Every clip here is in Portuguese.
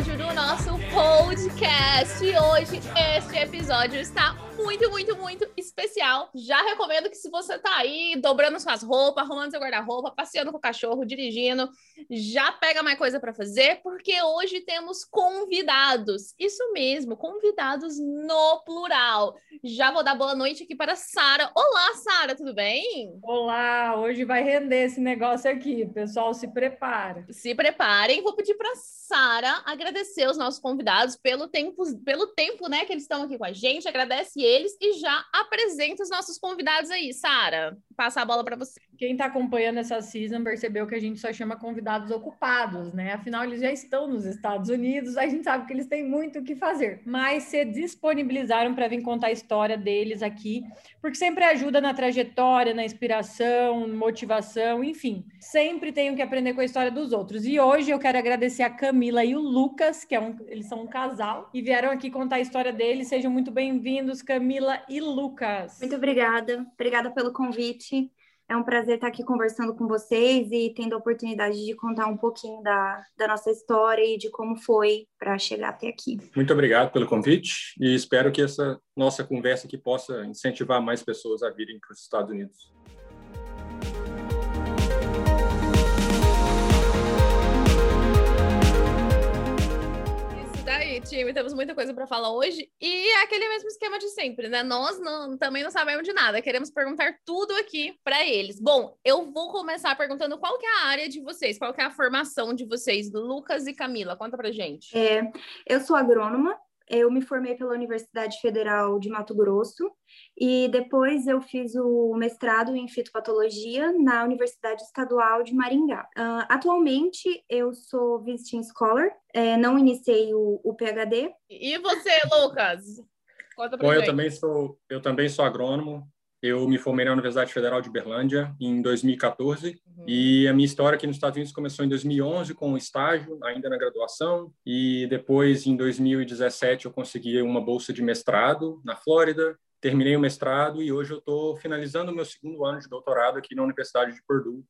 episódio do nosso podcast. E hoje, este episódio está muito, muito, muito Já recomendo que se você tá aí dobrando suas roupas, arrumando seu guarda-roupa, passeando com o cachorro, dirigindo, já pega mais coisa para fazer, porque hoje temos convidados. Isso mesmo, convidados no plural. Já vou dar boa noite aqui para Sara. Olá, Sara, tudo bem? Olá, hoje vai render esse negócio aqui. Pessoal, se prepara. Se preparem, vou pedir para Sara agradecer os nossos convidados pelo tempo, pelo tempo, né, que eles estão aqui com a gente. Agradece eles e já apresenta os nossos convidados aí, Sara. Passa a bola para você. Quem está acompanhando essa season percebeu que a gente só chama convidados ocupados, né? Afinal, eles já estão nos Estados Unidos, a gente sabe que eles têm muito o que fazer. Mas se disponibilizaram para vir contar a história deles aqui, porque sempre ajuda na trajetória, na inspiração, motivação, enfim. Sempre tenho que aprender com a história dos outros. E hoje eu quero agradecer a Camila e o Lucas, que é um, eles são um casal, e vieram aqui contar a história deles. Sejam muito bem-vindos, Camila e Lucas. Muito obrigada. Obrigada pelo convite. É um prazer estar aqui conversando com vocês e tendo a oportunidade de contar um pouquinho da, da nossa história e de como foi para chegar até aqui. Muito obrigado pelo convite e espero que essa nossa conversa aqui possa incentivar mais pessoas a virem para os Estados Unidos. Time. Temos muita coisa para falar hoje. E é aquele mesmo esquema de sempre, né? Nós não, também não sabemos de nada. Queremos perguntar tudo aqui para eles. Bom, eu vou começar perguntando qual que é a área de vocês, qual que é a formação de vocês, Lucas e Camila. Conta pra gente. É, eu sou agrônoma, eu me formei pela Universidade Federal de Mato Grosso e depois eu fiz o mestrado em fitopatologia na Universidade Estadual de Maringá. Uh, atualmente eu sou visiting scholar, é, não iniciei o, o PhD. E você, Lucas? Conta pra Bom, eu gente. também sou eu também sou agrônomo. Eu me formei na Universidade Federal de Berlândia em 2014 Uhum. e a minha história aqui nos Estados Unidos começou em 2011 com um estágio, ainda na graduação, e depois em 2017 eu consegui uma bolsa de mestrado na Flórida. Terminei o mestrado e hoje eu estou finalizando o meu segundo ano de doutorado aqui na Universidade de Purdue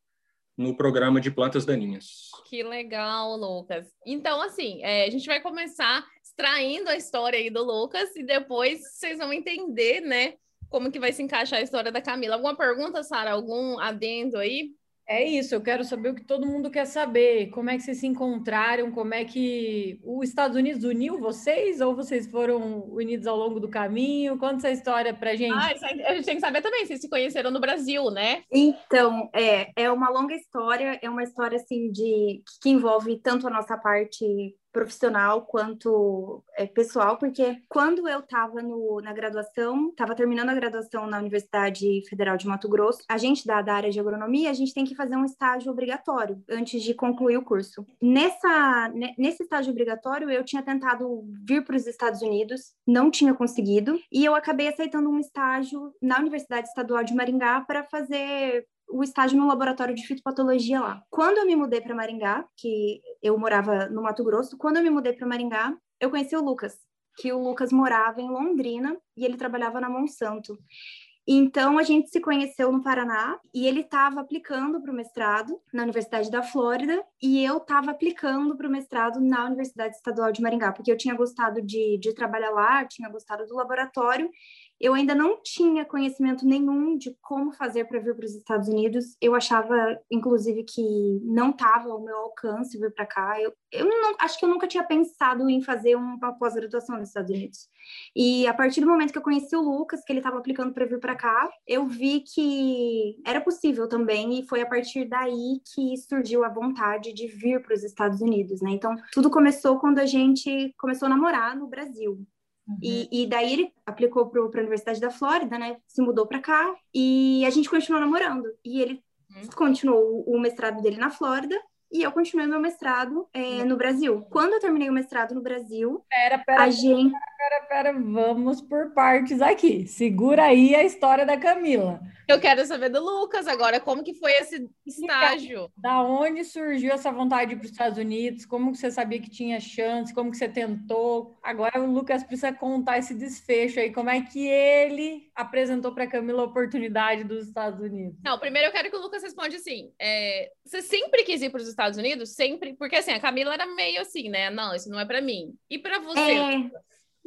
no programa de plantas daninhas. Que legal, Lucas. Então, assim, é, a gente vai começar extraindo a história aí do Lucas e depois vocês vão entender, né, como que vai se encaixar a história da Camila. Alguma pergunta, Sara? Algum adendo aí? É isso, eu quero saber o que todo mundo quer saber. Como é que vocês se encontraram? Como é que os Estados Unidos uniu vocês? Ou vocês foram unidos ao longo do caminho? Conta essa história pra gente. Ah, a gente tem que saber também, vocês se conheceram no Brasil, né? Então, é, é uma longa história, é uma história assim de que envolve tanto a nossa parte profissional quanto é, pessoal, porque quando eu estava na graduação, estava terminando a graduação na Universidade Federal de Mato Grosso, a gente da, da área de agronomia, a gente tem que fazer um estágio obrigatório antes de concluir o curso. Nessa, ne- nesse estágio obrigatório, eu tinha tentado vir para os Estados Unidos, não tinha conseguido, e eu acabei aceitando um estágio na Universidade Estadual de Maringá para fazer o estágio no laboratório de fitopatologia lá. Quando eu me mudei para Maringá, que eu morava no Mato Grosso, quando eu me mudei para Maringá, eu conheci o Lucas, que o Lucas morava em Londrina e ele trabalhava na Monsanto. Então a gente se conheceu no Paraná e ele estava aplicando para o mestrado na Universidade da Flórida e eu estava aplicando para o mestrado na Universidade Estadual de Maringá, porque eu tinha gostado de, de trabalhar lá, tinha gostado do laboratório eu ainda não tinha conhecimento nenhum de como fazer para vir para os Estados Unidos. Eu achava, inclusive, que não estava ao meu alcance vir para cá. Eu, eu não, acho que eu nunca tinha pensado em fazer uma pós-graduação nos Estados Unidos. E a partir do momento que eu conheci o Lucas, que ele estava aplicando para vir para cá, eu vi que era possível também. E foi a partir daí que surgiu a vontade de vir para os Estados Unidos, né? Então, tudo começou quando a gente começou a namorar no Brasil. E, e daí ele aplicou para a Universidade da Flórida, né? Se mudou para cá e a gente continuou namorando. E ele Uhum. continuou o mestrado dele na Flórida e eu continuei meu mestrado é, no Brasil. Quando eu terminei o mestrado no Brasil, Pera, pera, a gente. pera, pera, vamos por partes aqui. Segura aí a história da Camila. Eu quero saber do Lucas agora, como que foi esse estágio? Da onde surgiu essa vontade de ir para os Estados Unidos? Como que você sabia que tinha chance? Como que você tentou? Agora o Lucas precisa contar esse desfecho aí. Como é que ele apresentou para a Camila a oportunidade dos Estados Unidos? Não, primeiro eu quero que o Lucas responda assim. é, você sempre quis ir para os Estados Unidos? Sempre? Porque assim, a Camila era meio assim, né? Não, isso não é para mim. E para você? É,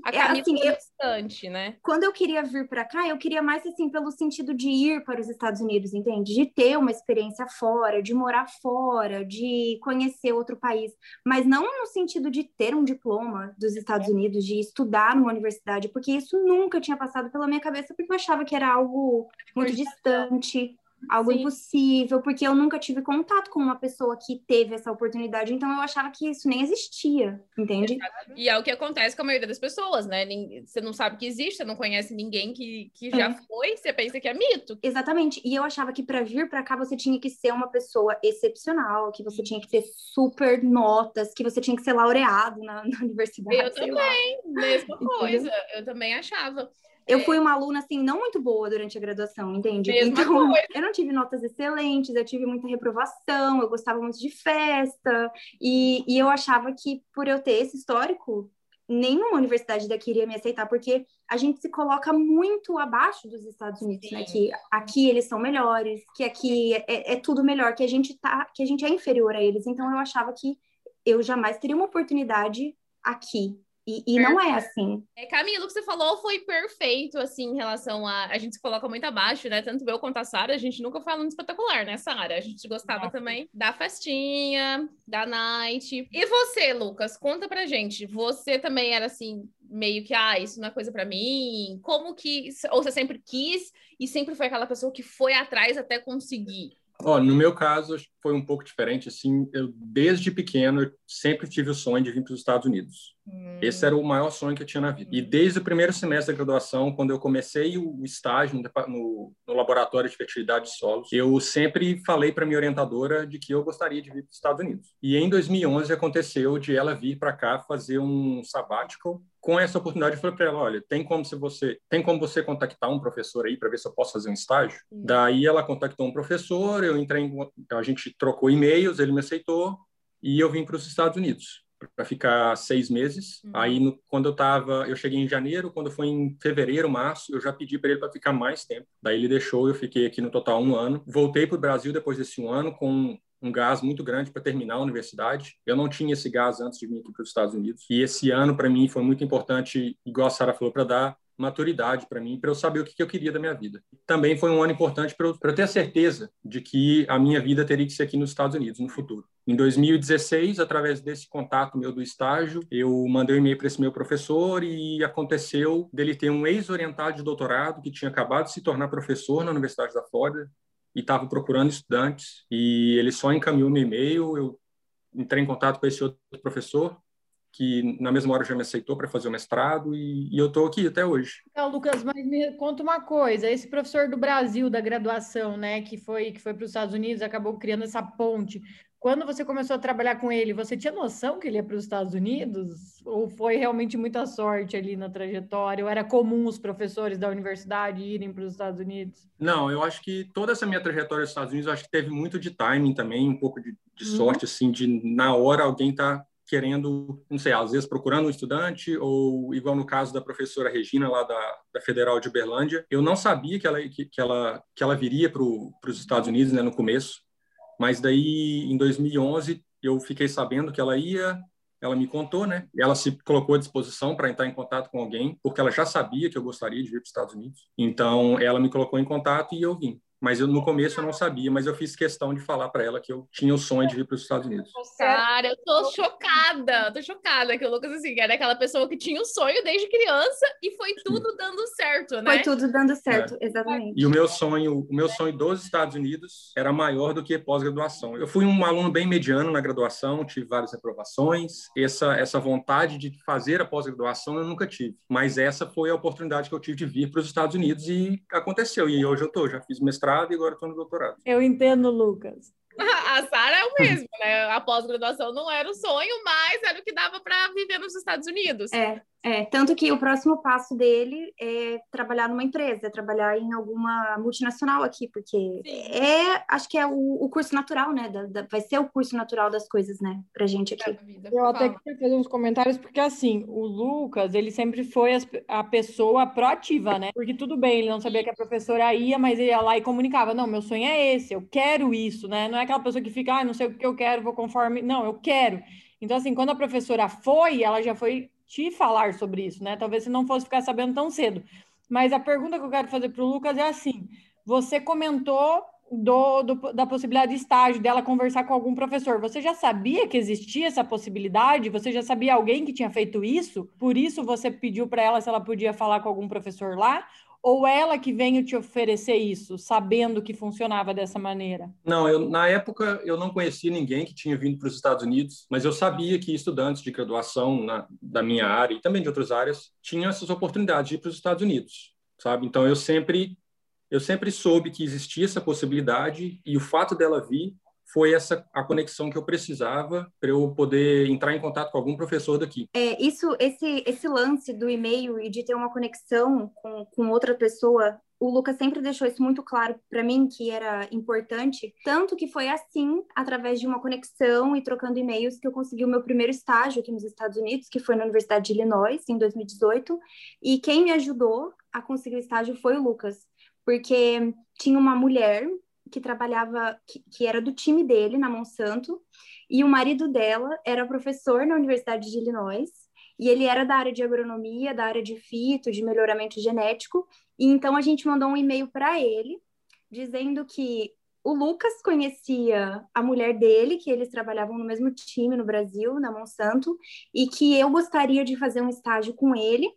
a é, Camila assim, é eu- distante, né? quando eu queria vir para cá, eu queria mais assim pelo sentido de ir para os Estados Unidos, entende? De ter uma experiência fora, de morar fora, de conhecer outro país, mas não no sentido de ter um diploma dos Estados Unidos, de estudar numa universidade, porque isso nunca tinha passado pela minha cabeça, porque eu achava que era algo muito distante, algo Sim. impossível, porque eu nunca tive contato com uma pessoa que teve essa oportunidade, então eu achava que isso nem existia, entende? E é o que acontece com a maioria das pessoas, né? Você não sabe que existe, você não conhece ninguém que, que já É. foi, você pensa que é mito. Exatamente. E eu achava que para vir para cá você tinha que ser uma pessoa excepcional, que você tinha que ter super notas, que você tinha que ser laureado na, na universidade. Eu sei lá. Mesma coisa, eu também achava. Eu fui uma aluna assim não muito boa durante a graduação, entende? Mesma então, coisa. eu não tive notas excelentes, eu tive muita reprovação, eu gostava muito de festa, e, e eu achava que por eu ter esse histórico, nenhuma universidade daqui iria me aceitar, porque a gente se coloca muito abaixo dos Estados Unidos, né? Sim. Que aqui eles são melhores, que aqui é, é tudo melhor, que a gente tá, que a gente é inferior a eles. Então eu achava que eu jamais teria uma oportunidade aqui. E, e não é assim. É, Camila, o que você falou foi perfeito, assim, em relação a. A gente se coloca muito abaixo, né? Tanto eu quanto a Sara, a gente nunca foi aluno espetacular, né, Sara? A gente gostava também da festinha, da night. E você, Lucas, conta pra gente. Você também era assim, meio que, ah, isso não é coisa pra mim? Como que. Ou você sempre quis e sempre foi aquela pessoa que foi atrás até conseguir? Ó, no meu caso, foi um pouco diferente. Assim, eu desde pequeno eu sempre tive o sonho de vir para os Estados Unidos. Esse era o maior sonho que eu tinha na vida. E desde o primeiro semestre da graduação, quando eu comecei o estágio no, no- no laboratório de fertilidade de solos, eu sempre falei para minha orientadora de que eu gostaria de vir para os Estados Unidos. E em 2011 aconteceu de ela vir para cá fazer um sabbatical. Com essa oportunidade, eu falei para ela: olha, tem como se você tem como você contactar um professor aí para ver se eu posso fazer um estágio? Daí ela contactou um professor, eu entrei, em, a gente trocou e-mails, ele me aceitou e eu vim para os Estados Unidos para ficar seis meses. Uhum. Aí, no- quando eu tava, eu cheguei em janeiro, quando foi em fevereiro, março, eu já pedi para ele para ficar mais tempo. Daí ele deixou, eu fiquei aqui no total um ano. Voltei para o Brasil depois desse um ano com um gás muito grande para terminar a universidade. Eu não tinha esse gás antes de vir aqui para os Estados Unidos. E esse ano, para mim, foi muito importante, igual a Sara falou, para dar maturidade para mim, para eu saber o que, eu queria da minha vida. Também foi um ano importante para eu, eu ter a certeza de que a minha vida teria que ser aqui nos Estados Unidos no futuro. Em 2016, através desse contato meu do estágio, eu mandei um e-mail para esse meu professor e aconteceu dele ter um ex-orientado de doutorado que tinha acabado de se tornar professor na Universidade da Flórida e estava procurando estudantes e ele só encaminhou meu e-mail, eu entrei em contato com esse outro professor que na mesma hora já me aceitou para fazer o mestrado e, e eu estou aqui até hoje. Então, Lucas, mas me conta uma coisa, esse professor do Brasil da graduação, né, que foi que foi para os Estados Unidos, acabou criando essa ponte. Quando você começou a trabalhar com ele, você tinha noção que ele ia para os Estados Unidos? Ou foi realmente muita sorte ali na trajetória? Ou era comum os professores da universidade irem para os Estados Unidos? Não, eu acho que toda essa minha trajetória nos Estados Unidos, eu acho que teve muito de timing também, um pouco de, de Uhum. sorte, assim, de na hora alguém tá querendo, não sei, às vezes procurando um estudante, ou igual no caso da professora Regina, lá da, da Federal de Uberlândia, eu não sabia que ela, que, que ela, que ela viria para os Estados Unidos, né, no começo, mas daí, em 2011, eu fiquei sabendo que ela ia, ela me contou, né? Ela se colocou à disposição para entrar em contato com alguém, porque ela já sabia que eu gostaria de vir para os Estados Unidos. Então, ela me colocou em contato e eu vim. Mas eu, no começo eu não sabia, mas eu fiz questão de falar para ela que eu tinha o sonho de vir para os Estados Unidos. Cara, eu tô chocada, tô chocada que o Lucas, assim, era aquela pessoa que tinha o sonho desde criança e foi tudo dando certo, né? Foi tudo dando certo, exatamente. E o meu sonho, o meu sonho dos Estados Unidos era maior do que pós-graduação. Eu fui um aluno bem mediano na graduação, tive várias reprovações. Essa essa vontade de fazer a pós-graduação eu nunca tive, mas essa foi a oportunidade que eu tive de vir para os Estados Unidos e aconteceu. E hoje eu tô, já fiz mestrado e agora estou no doutorado. Eu entendo, Lucas. A Sara é o mesmo, né? A pós-graduação não era o sonho, mas era o que dava para viver nos Estados Unidos. É, é, tanto que o próximo passo dele é trabalhar numa empresa, é trabalhar em alguma multinacional aqui, porque é, acho que é o, o curso natural, né? da- da- vai ser o curso natural das coisas, né, pra gente aqui. Eu até queria fazer uns comentários, porque assim, o Lucas, ele sempre foi as- a pessoa proativa, né? Porque tudo bem, ele não sabia que a professora ia, mas ele ia lá e comunicava, não, meu sonho é esse, eu quero isso, né? Não é aquela pessoa que fica, ah, não sei o que eu quero, vou conforme. Não, eu quero. Então, assim, quando a professora foi, ela já foi te falar sobre isso, né? Talvez você não fosse ficar sabendo tão cedo. Mas a pergunta que eu quero fazer para o Lucas é assim: você comentou do, do- da possibilidade de estágio, dela conversar com algum professor. Você já sabia que existia essa possibilidade? Você já sabia alguém que tinha feito isso? Por isso você pediu para ela se ela podia falar com algum professor lá? Ou ela que veio te oferecer isso, sabendo que funcionava dessa maneira? Não, eu, na época eu não conhecia ninguém que tinha vindo para os Estados Unidos, mas eu sabia que estudantes de graduação na, da minha área e também de outras áreas tinham essas oportunidades de ir para os Estados Unidos, sabe? Então eu sempre eu sempre soube que existia essa possibilidade e o fato dela vir foi essa a conexão que eu precisava para eu poder entrar em contato com algum professor daqui. É, isso, esse, esse lance do e-mail e de ter uma conexão com, com outra pessoa, o Lucas sempre deixou isso muito claro para mim que era importante, tanto que foi assim, através de uma conexão e trocando e-mails, que eu consegui o meu primeiro estágio aqui nos Estados Unidos, que foi na Universidade de Illinois, em 2018, e quem me ajudou a conseguir o estágio foi o Lucas, porque tinha uma mulher que trabalhava, que, que era do time dele na Monsanto, e o marido dela era professor na Universidade de Illinois, e ele era da área de agronomia, da área de fito, de melhoramento genético, e então a gente mandou um e-mail para ele, dizendo que o Lucas conhecia a mulher dele, que eles trabalhavam no mesmo time no Brasil, na Monsanto, e que eu gostaria de fazer um estágio com ele,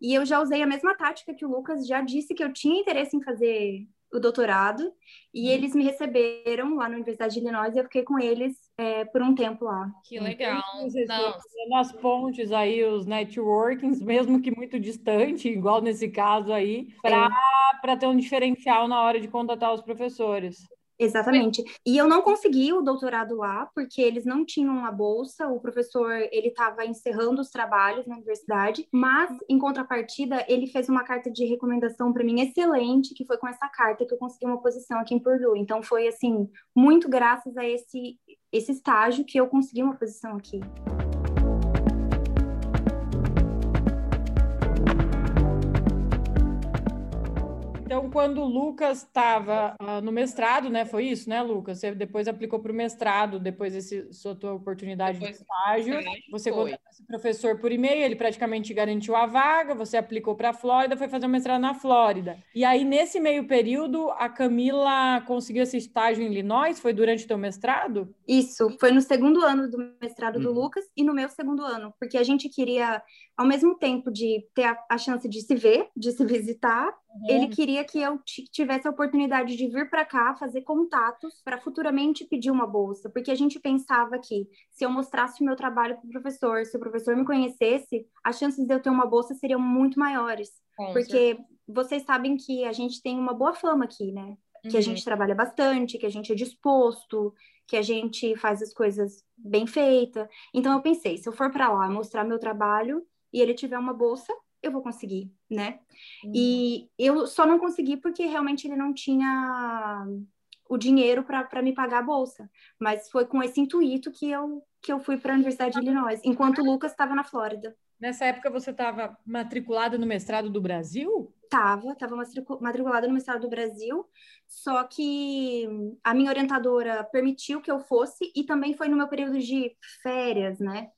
e eu já usei a mesma tática que o Lucas já disse que eu tinha interesse em fazer o doutorado, e eles me receberam lá na Universidade de Illinois e eu fiquei com eles é, por um tempo lá. Que legal. Vocês Não, foram fazendo as pontes aí, os networkings, mesmo que muito distante, igual nesse caso aí, para ter um diferencial na hora de contatar os professores. Exatamente. E eu não consegui o doutorado lá, porque eles não tinham a bolsa, o professor, ele estava encerrando os trabalhos na universidade, mas, em contrapartida, ele fez uma carta de recomendação para mim excelente, que foi com essa carta que eu consegui uma posição aqui em Purdue. Então, foi, assim, muito graças a esse, esse estágio que eu consegui uma posição aqui. Então, quando o Lucas estava ah, no mestrado, né? Foi isso, né, Lucas? Você depois aplicou para o mestrado, depois desse sua tua oportunidade Depois- de estágio. Você foi. contatou esse professor por e-mail, ele praticamente garantiu a vaga, você aplicou para a Flórida, foi fazer o mestrado na Flórida. E aí, nesse meio período, a Camila conseguiu esse estágio em Illinois? Foi durante o teu mestrado? Isso, foi no segundo ano do mestrado do Uhum. Lucas e no meu segundo ano, porque a gente queria, ao mesmo tempo de ter a, a chance de se ver, de se visitar, ele queria que eu ti- tivesse a oportunidade de vir para cá, fazer contatos para futuramente pedir uma bolsa, porque a gente pensava que se eu mostrasse o meu trabalho para o professor, se o professor me conhecesse, as chances de eu ter uma bolsa seriam muito maiores, com porque vocês sabem que a gente tem uma boa fama aqui, né? que a Uhum. gente trabalha bastante, que a gente é disposto, que a gente faz as coisas bem feitas. Então eu pensei, se eu for para lá mostrar meu trabalho e ele tiver uma bolsa, eu vou conseguir, né? Uhum. E eu só não consegui porque realmente ele não tinha o dinheiro para me pagar a bolsa. Mas foi com esse intuito que eu que eu fui para a Universidade de Illinois, enquanto o Lucas estava na Flórida. Nessa época, você estava matriculada no mestrado do Brasil? Tava, tava matricu- matriculada no mestrado do Brasil, só que a minha orientadora permitiu que eu fosse e também foi no meu período de férias, né?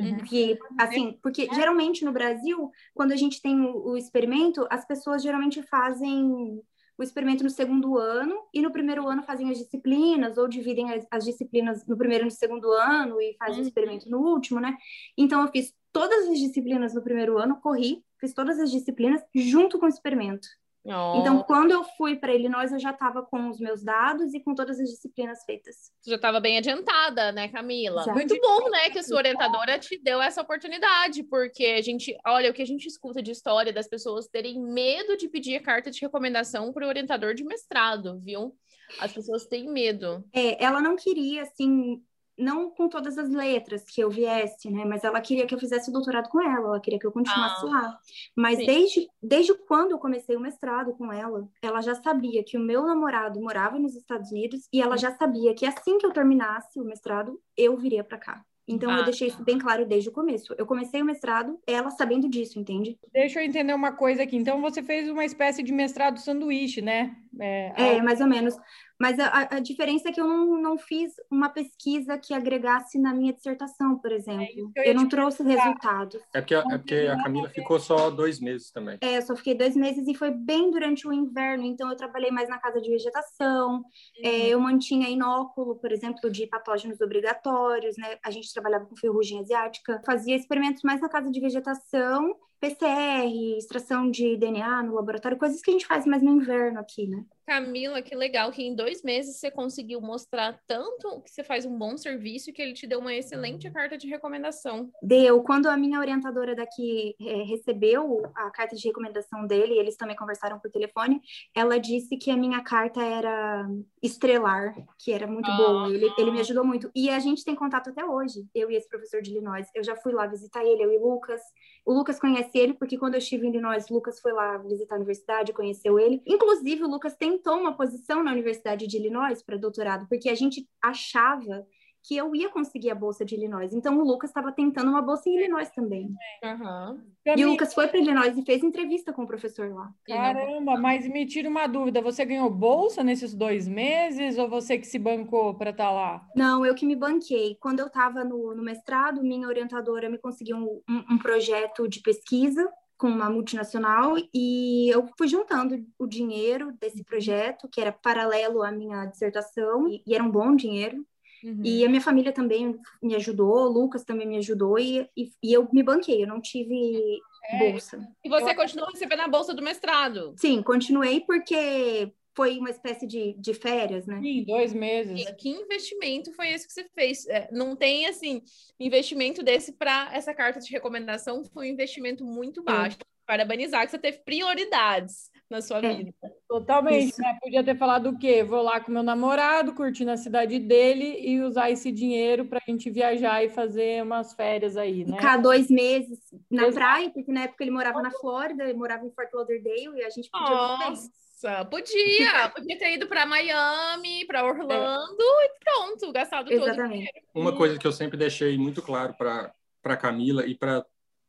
Uhum. Que, assim, porque geralmente no Brasil, quando a gente tem o, o experimento, as pessoas geralmente fazem o experimento no segundo ano e no primeiro ano fazem as disciplinas ou dividem as, as disciplinas no primeiro e no segundo ano e fazem Uhum. o experimento no último, né? Então eu fiz todas as disciplinas no primeiro ano, corri, fiz todas as disciplinas junto com o experimento. Oh, Então, quando eu fui para Illinois, eu já estava com os meus dados e com todas as disciplinas feitas. você já estava bem adiantada, né, Camila? Já. Muito bom, né, que a sua orientadora te deu essa oportunidade, porque a gente, olha, o que a gente escuta de história das pessoas terem medo de pedir carta de recomendação para o orientador de mestrado, viu? As pessoas têm medo. É, ela não queria, assim, não com todas as letras que eu viesse, né? Mas ela queria que eu fizesse o doutorado com ela, ela queria que eu continuasse Ah, lá. Mas sim. desde, desde quando eu comecei o mestrado com ela, ela já sabia que o meu namorado morava nos Estados Unidos e ela já sabia que assim que eu terminasse o mestrado, eu viria para cá. Então Ah, eu deixei isso bem claro desde o começo. Eu comecei o mestrado, ela sabendo disso, entende? Deixa eu entender uma coisa aqui. Então, você fez uma espécie de mestrado sanduíche, né? É, É, mais ou menos. Mas a, a- diferença é que eu não, não fiz uma pesquisa que agregasse na minha dissertação, por exemplo. isso que eu eu não trouxe resultados. É porque, a- é porque a Camila ficou só dois meses também. É, eu só fiquei dois meses e foi bem durante o inverno, então eu trabalhei mais na casa de vegetação, é, eu mantinha inóculo, por exemplo, de patógenos obrigatórios, né? A gente trabalhava com ferrugem asiática, fazia experimentos mais na casa de vegetação, PCR, extração de DNA no laboratório, coisas que a gente faz mais no inverno aqui, né? Camila, que legal que em dois meses você conseguiu mostrar tanto que você faz um bom serviço que ele te deu uma excelente carta de recomendação. Deu. Quando a minha orientadora daqui é, recebeu a carta de recomendação dele, eles também conversaram por telefone, ela disse que a minha carta era estrelar, que era muito Ah. boa. Ele, ele me ajudou muito. E a gente tem contato até hoje, eu e esse professor de Illinois. Eu já fui lá visitar ele, eu e Lucas. O Lucas conhece ele, porque quando eu estive em Illinois, o Lucas foi lá visitar a universidade, conheceu ele. Inclusive, o Lucas tentou uma posição na Universidade de Illinois para doutorado, porque a gente achava que eu ia conseguir a bolsa de Illinois. Então, o Lucas estava tentando uma bolsa em Illinois também. Aham. E o Lucas foi para Illinois e fez entrevista com o professor lá. Caramba, mas me tira uma dúvida. Você ganhou bolsa nesses dois meses ou você que se bancou para estar lá? Não, eu que me banquei. Quando eu estava no, no mestrado, minha orientadora me conseguiu um, um- um projeto de pesquisa com uma multinacional e eu fui juntando o dinheiro desse projeto, que era paralelo à minha dissertação, e, e era um bom dinheiro. Uhum. E a minha família também me ajudou, o Lucas também me ajudou, e, e, e eu me banquei, eu não tive bolsa. E você continuou recebendo a bolsa do mestrado. Sim, continuei porque foi uma espécie de, de férias, né? Sim, dois meses. Que investimento foi esse que você fez? É, não tem assim investimento desse para essa carta de recomendação foi um investimento muito baixo. Parabenizar que você teve prioridades na sua É. vida. Totalmente, Isso. né? Podia ter falado o quê? Vou lá com meu namorado, curtir na cidade dele e usar esse dinheiro para a gente viajar e fazer umas férias aí, né? Ficar dois meses na Exato. praia, porque na época ele morava na Flórida, ele morava em Fort Lauderdale e a gente podia voltar. Nossa, podia, podia ter ido para Miami, para Orlando e pronto, gastado todo. o Exatamente. Uma coisa que eu sempre deixei muito claro para Camila e para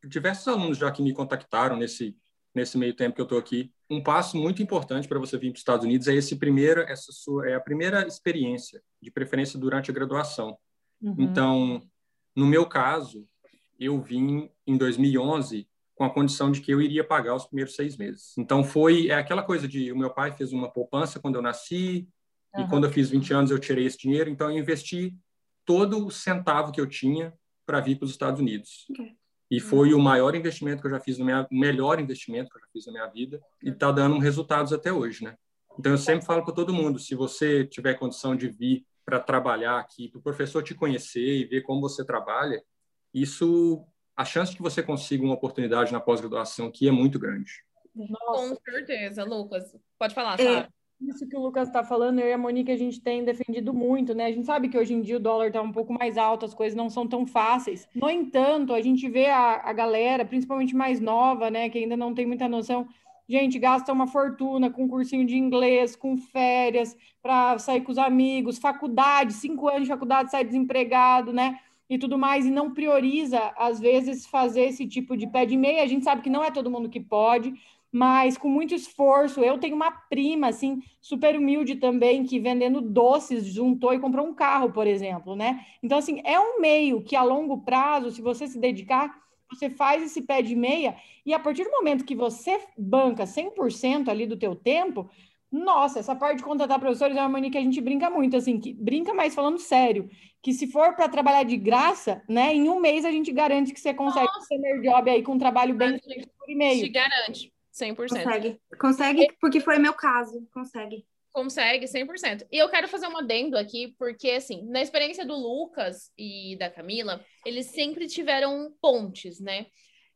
diversos alunos já que me contactaram nesse, nesse meio tempo que eu estou aqui, um passo muito importante para você vir para os Estados Unidos é esse primeiro, essa sua, é a primeira experiência, de preferência durante a graduação. Uhum. Então, no meu caso, eu vim em 2011 com a condição de que eu iria pagar os primeiros seis meses. Então, foi é aquela coisa de o meu pai fez uma poupança quando eu nasci e Aham. quando eu fiz 20 anos eu tirei esse dinheiro, então eu investi todo o centavo que eu tinha para vir para os Estados Unidos. Ok. E foi o maior investimento que eu já fiz na minha, o melhor investimento que eu já fiz na minha vida e está dando resultados até hoje, né? Então eu sempre falo para todo mundo, se você tiver condição de vir para trabalhar aqui, para o professor te conhecer e ver como você trabalha, isso a chance de que você consiga uma oportunidade na pós-graduação aqui é muito grande. Nossa, Com certeza, Lucas. Pode falar, É, Sara. Isso que o Lucas está falando, eu e a Monique, a gente tem defendido muito, né? A gente sabe que hoje em dia o dólar está um pouco mais alto, as coisas não são tão fáceis. No entanto, a gente vê a, a galera, principalmente mais nova, né, que ainda não tem muita noção, gente, gasta uma fortuna com cursinho de inglês, com férias, para sair com os amigos, faculdade, cinco anos de faculdade, sai desempregado, né? E tudo mais, e não prioriza, às vezes, fazer esse tipo de pé de meia. A gente sabe que não é todo mundo que pode, mas com muito esforço. Eu tenho uma prima, assim, super humilde também, que vendendo doces juntou e comprou um carro, por exemplo, né? Então, assim, é um meio que a longo prazo, se você se dedicar, você faz esse pé de meia e a partir do momento que você banca 100% ali do teu tempo, nossa, essa parte de contratar professores é uma mania que a gente brinca muito, assim, que brinca mais falando sério, que se for para trabalhar de graça, né, em um mês a gente garante que você consegue Nossa. um summer job aí com um trabalho bem feito por Te e-mail. garante, 100%. Consegue. Consegue, porque foi meu caso. Consegue. Consegue 100%. E eu quero fazer um adendo aqui, porque, assim, na experiência do Lucas e da Camila, eles sempre tiveram pontes, né?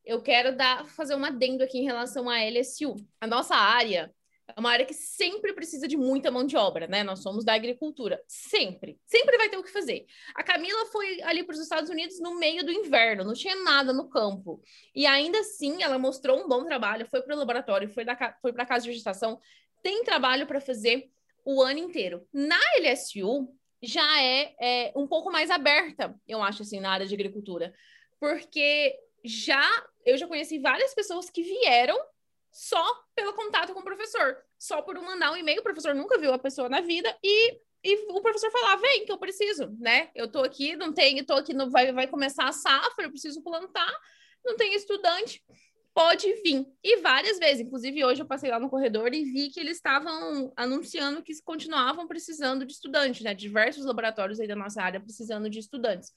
Eu quero dar, fazer um adendo aqui em relação à LSU. A nossa área, É uma área que sempre precisa de muita mão de obra, né? Nós somos da agricultura. Sempre. Sempre vai ter o que fazer. A Camila foi ali para os Estados Unidos no meio do inverno, não tinha nada no campo. E ainda assim, ela mostrou um bom trabalho, foi para o laboratório, foi, foi para a casa de gestação, tem trabalho para fazer o ano inteiro. Na LSU, já é, é um pouco mais aberta, eu acho, assim, na área de agricultura. Porque já eu já conheci várias pessoas que vieram só pelo contato com o professor, só por mandar um e-mail, o professor nunca viu a pessoa na vida e, e o professor falar, vem que eu preciso, né? Eu tô aqui, não tenho, tô aqui, no, vai, vai começar a safra, eu preciso plantar, não tem estudante, pode vir. E várias vezes, inclusive hoje eu passei lá no corredor e vi que eles estavam anunciando que continuavam precisando de estudantes, né? Diversos laboratórios aí da nossa área precisando de estudantes.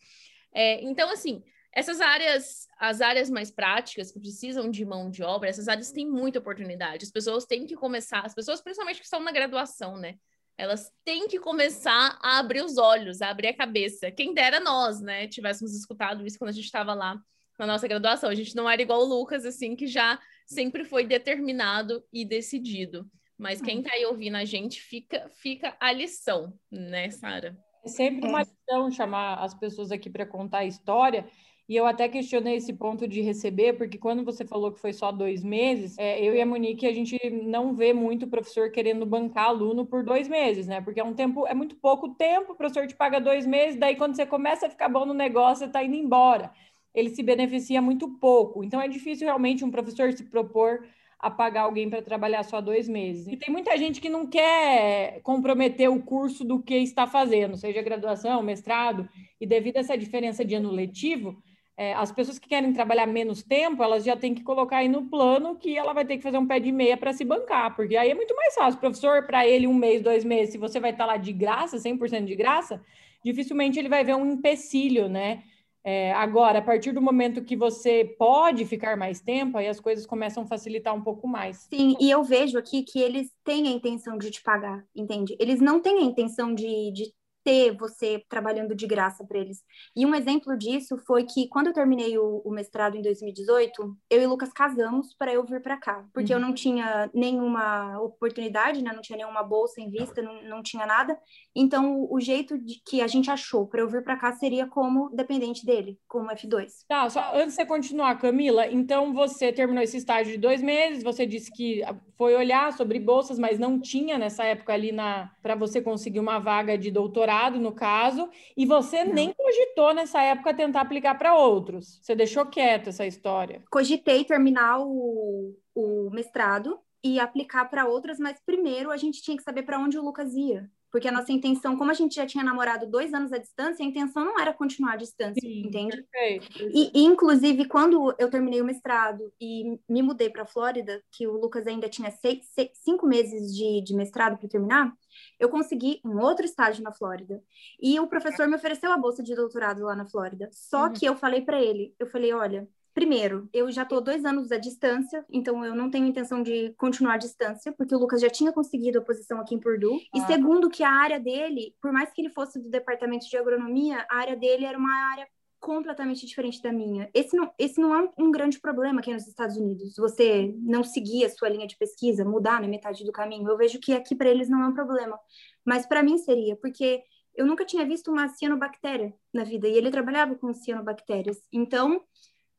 É, então, assim, essas áreas, as áreas mais práticas que precisam de mão de obra, essas áreas têm muita oportunidade. As pessoas têm que começar, as pessoas principalmente que estão na graduação, né? Elas têm que começar a abrir os olhos, a abrir a cabeça. Quem dera nós, né, tivéssemos escutado isso quando a gente estava lá na nossa graduação. A gente não era igual o Lucas, assim, que já sempre foi determinado e decidido. Mas quem está aí ouvindo a gente, fica, fica a lição, né, Sara? É sempre uma lição chamar as pessoas aqui para contar a história e eu até questionei esse ponto de receber, porque quando você falou que foi só dois meses, é, eu e a Monique, a gente não vê muito professor querendo bancar aluno por dois meses, né? Porque é um tempo, é muito pouco tempo, o professor te paga dois meses, daí quando você começa a ficar bom no negócio, você tá indo embora. Ele se beneficia muito pouco. Então é difícil realmente um professor se propor a pagar alguém para trabalhar só dois meses. E tem muita gente que não quer comprometer o curso do que está fazendo, seja graduação, mestrado, e devido a essa diferença de ano letivo, é, as pessoas que querem trabalhar menos tempo, elas já têm que colocar aí no plano que ela vai ter que fazer um pé de meia para se bancar, porque aí é muito mais fácil. O professor, para ele, um mês, dois meses, se você vai estar tá lá de graça, 100% de graça, dificilmente ele vai ver um empecilho, né? É, agora, a partir do momento que você pode ficar mais tempo, aí as coisas começam a facilitar um pouco mais. Sim, e eu vejo aqui que eles têm a intenção de te pagar, entende? Eles não têm a intenção de, de ter você trabalhando de graça para eles. E um exemplo disso foi que quando eu terminei o, o mestrado em 2018, eu e o Lucas casamos para eu vir para cá, porque uhum. eu não tinha nenhuma oportunidade, né? Não tinha nenhuma bolsa em vista, não, não tinha nada. Então, o, jeito de, que a gente achou para eu vir para cá seria como dependente dele, como F2. Tá, só antes de você continuar, Camila, então você terminou esse estágio de dois meses, você disse que foi olhar sobre bolsas, mas não tinha nessa época ali na para você conseguir uma vaga de doutorado, no caso, e você não. nem cogitou nessa época tentar aplicar para outros. Você deixou quieto essa história. Cogitei terminar o, o mestrado e aplicar para outras, mas primeiro a gente tinha que saber para onde o Lucas ia. Porque a nossa intenção, como a gente já tinha namorado dois anos à distância, a intenção não era continuar à distância, Sim, entende? Perfeito. E, inclusive, quando eu terminei o mestrado e me mudei para a Flórida, que o Lucas ainda tinha seis, seis, cinco meses de, de mestrado para terminar, eu consegui um outro estágio na Flórida. E o professor me ofereceu a bolsa de doutorado lá na Flórida. Só uhum. que eu falei para ele, eu falei, olha, Primeiro, eu já estou dois anos à distância, então eu não tenho intenção de continuar à distância, porque o Lucas já tinha conseguido a posição aqui em Purdue. Ah. E segundo, que a área dele, por mais que ele fosse do departamento de agronomia, a área dele era uma área completamente diferente da minha. Esse não, esse não é um grande problema aqui nos Estados Unidos. Você não seguir a sua linha de pesquisa, mudar na metade do caminho. Eu vejo que aqui para eles não é um problema, mas para mim seria, porque eu nunca tinha visto uma cianobactéria na vida e ele trabalhava com cianobactérias. Então,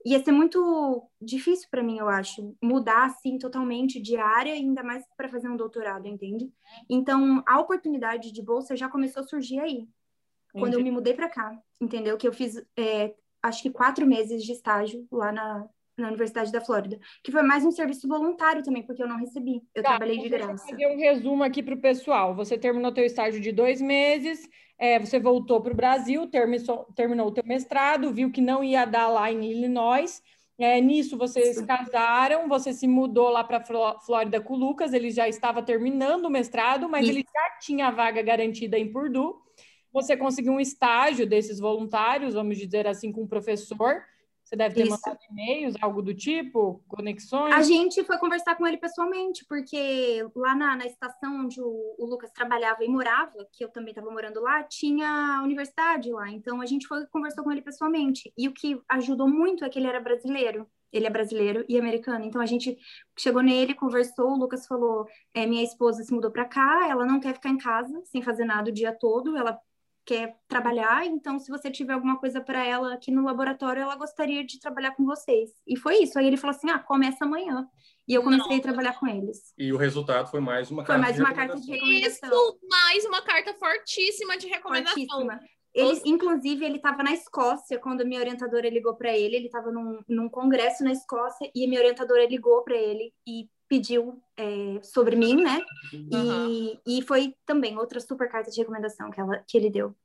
ia ser muito difícil para mim, eu acho, mudar assim totalmente de área, ainda mais para fazer um doutorado, entende? Então, a oportunidade de bolsa já começou a surgir aí, quando eu me mudei para cá, entendeu? Que eu fiz, é, acho que quatro meses de estágio lá na, na Universidade da Flórida, que foi mais um serviço voluntário também, porque eu não recebi, eu tá, trabalhei de graça. Vou fazer um resumo aqui para o pessoal. Você terminou teu estágio de dois meses, é, você voltou para o Brasil, terminou, terminou o teu mestrado, viu que não ia dar lá em Illinois. É, nisso vocês Sim. casaram, você se mudou lá para Flórida com o Lucas, ele já estava terminando o mestrado, mas Isso. ele já tinha a vaga garantida em Purdue. Você conseguiu um estágio desses voluntários, vamos dizer assim, com o professor. Você deve ter Isso. mandado e-mails, algo do tipo, conexões? A gente foi conversar com ele pessoalmente, porque lá na, na estação onde o, o, Lucas trabalhava e morava, que eu também estava morando lá, tinha a universidade lá. Então a gente foi conversou com ele pessoalmente. E o que ajudou muito é que ele era brasileiro. Ele é brasileiro e americano. Então a gente chegou nele, conversou, o Lucas falou: é, minha esposa se mudou para cá, ela não quer ficar em casa sem fazer nada o dia todo, ela quer trabalhar, então se você tiver alguma coisa para ela aqui no laboratório, ela gostaria de trabalhar com vocês. E foi isso. Aí ele falou assim: "Ah, começa amanhã". E eu comecei Não. a trabalhar com eles. E o resultado foi mais uma Foi carta mais de uma carta de recomendação. recomendação. Isso, mais uma carta fortíssima de recomendação. Fortíssima. Ele, inclusive, ele estava na Escócia quando a minha orientadora ligou para ele. Ele estava num, num congresso na Escócia e a minha orientadora ligou para ele e pediu é, sobre mim, né? Aham. E, e foi também outra super carta de recomendação que, ela, que ele deu.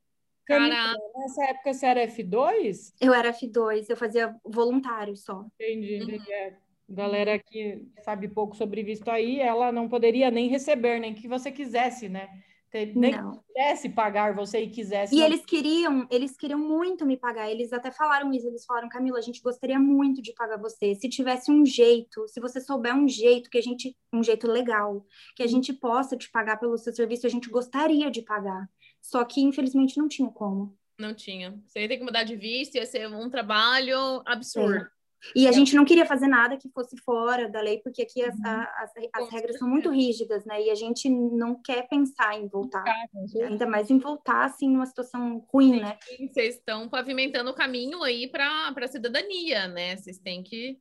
Caraca. nessa época você era F2? Eu era F2, eu fazia voluntário só. Entendi, Uhum. entendi. É. Galera que sabe pouco sobre visto aí, ela não poderia nem receber, nem que você quisesse, né? Nem Não. quisesse pagar você e quisesse. E não- eles queriam, eles queriam muito me pagar. Eles até falaram isso. Eles falaram, Camila, a gente gostaria muito de pagar você. Se tivesse um jeito, se você souber um jeito que a gente, um jeito legal, que a gente possa te pagar pelo seu serviço, a gente gostaria de pagar. Só que infelizmente não tinha como. Não tinha. Você ia ter que mudar de visto, ia ser um trabalho absurdo. E a gente não queria fazer nada que fosse fora da lei, porque aqui as, Uhum. a- as, as regras são muito rígidas, né? E a gente não quer pensar em voltar. Ainda mais em voltar, assim, numa situação ruim, né? E Vocês estão pavimentando o caminho aí para a cidadania, né? Vocês têm que,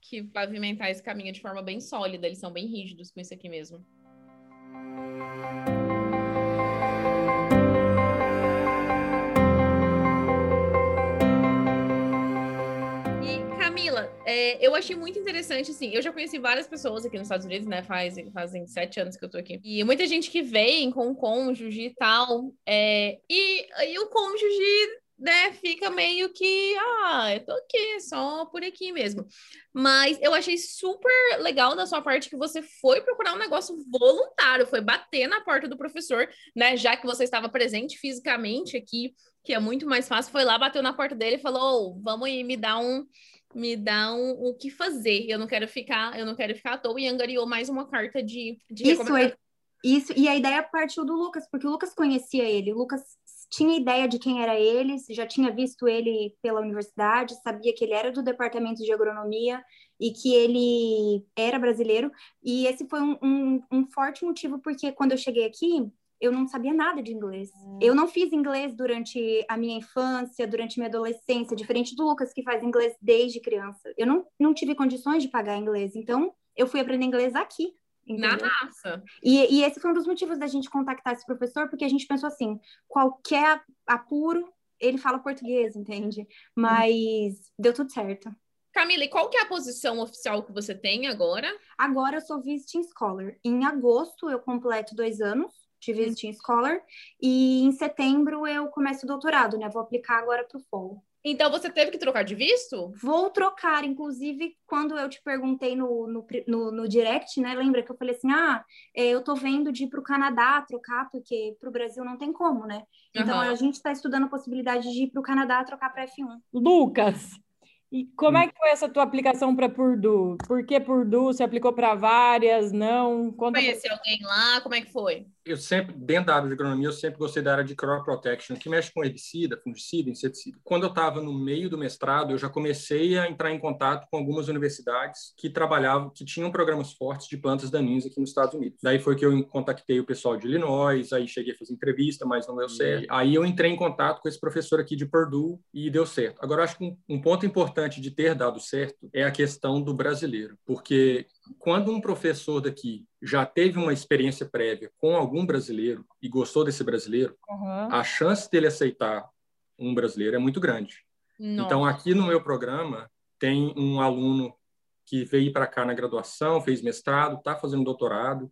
que pavimentar esse caminho de forma bem sólida. Eles são bem rígidos com isso aqui mesmo. Camila, é, eu achei muito interessante, assim, eu já conheci várias pessoas aqui nos Estados Unidos, né, faz, fazem sete anos que eu tô aqui, e muita gente que vem com cônjuge e tal, é, e, e o cônjuge, né, fica meio que, ah, eu tô aqui, só por aqui mesmo. Mas eu achei super legal da sua parte que você foi procurar um negócio voluntário, foi bater na porta do professor, né, já que você estava presente fisicamente aqui, que é muito mais fácil, foi lá, bateu na porta dele e falou, "Ô, vamos aí me dar um me dá um, o que fazer. Eu não quero ficar, eu não quero ficar à toa e angariou mais uma carta de, de Isso, é, isso, e a ideia partiu do Lucas, porque o Lucas conhecia ele. O Lucas tinha ideia de quem era ele, já tinha visto ele pela universidade, sabia que ele era do departamento de agronomia e que ele era brasileiro. E esse foi um, um, um forte motivo, porque quando eu cheguei aqui, eu não sabia nada de inglês. Eu não fiz inglês durante a minha infância, durante minha adolescência, diferente do Lucas, que faz inglês desde criança. Eu não, não tive condições de pagar inglês, então eu fui aprender inglês aqui. Na entendeu? raça. E, e esse foi um dos motivos da gente contactar esse professor, porque a gente pensou assim: qualquer apuro, ele fala português, entende? Mas deu tudo certo. Camila, e qual que é a posição oficial que você tem agora? Agora eu sou visiting scholar. Em agosto eu completo dois anos de visiting scholar e em setembro eu começo o doutorado, né? Vou aplicar agora para o fall. Então você teve que trocar de visto? Vou trocar, inclusive, quando eu te perguntei no, no, no, no direct, né? Lembra que eu falei assim: ah, é, eu tô vendo de ir para o Canadá trocar, porque para o Brasil não tem como, né? Então Aham. a gente está estudando a possibilidade de ir para o Canadá trocar para F1. Lucas, e como é que foi essa tua aplicação para Purdue? Por que Purdue? Você aplicou para várias? Não? Conta alguém lá? Como é que foi? Eu sempre, dentro da área de agronomia, eu sempre gostei da área de crop protection, que mexe com herbicida, fungicida, inseticida. Quando eu estava no meio do mestrado, eu já comecei a entrar em contato com algumas universidades que trabalhavam, que tinham programas fortes de plantas daninhas aqui nos Estados Unidos. Daí foi que eu contactei o pessoal de Illinois, aí cheguei a fazer entrevista, mas não deu certo. Aí eu entrei em contato com esse professor aqui de Purdue e deu certo. Agora, acho que um, um ponto importante de ter dado certo é a questão do brasileiro, porque quando um professor daqui já teve uma experiência prévia com algum brasileiro e gostou desse brasileiro, Aham. a chance dele aceitar um brasileiro é muito grande. Nossa. Então, aqui no meu programa, tem um aluno que veio para cá na graduação, fez mestrado, está fazendo doutorado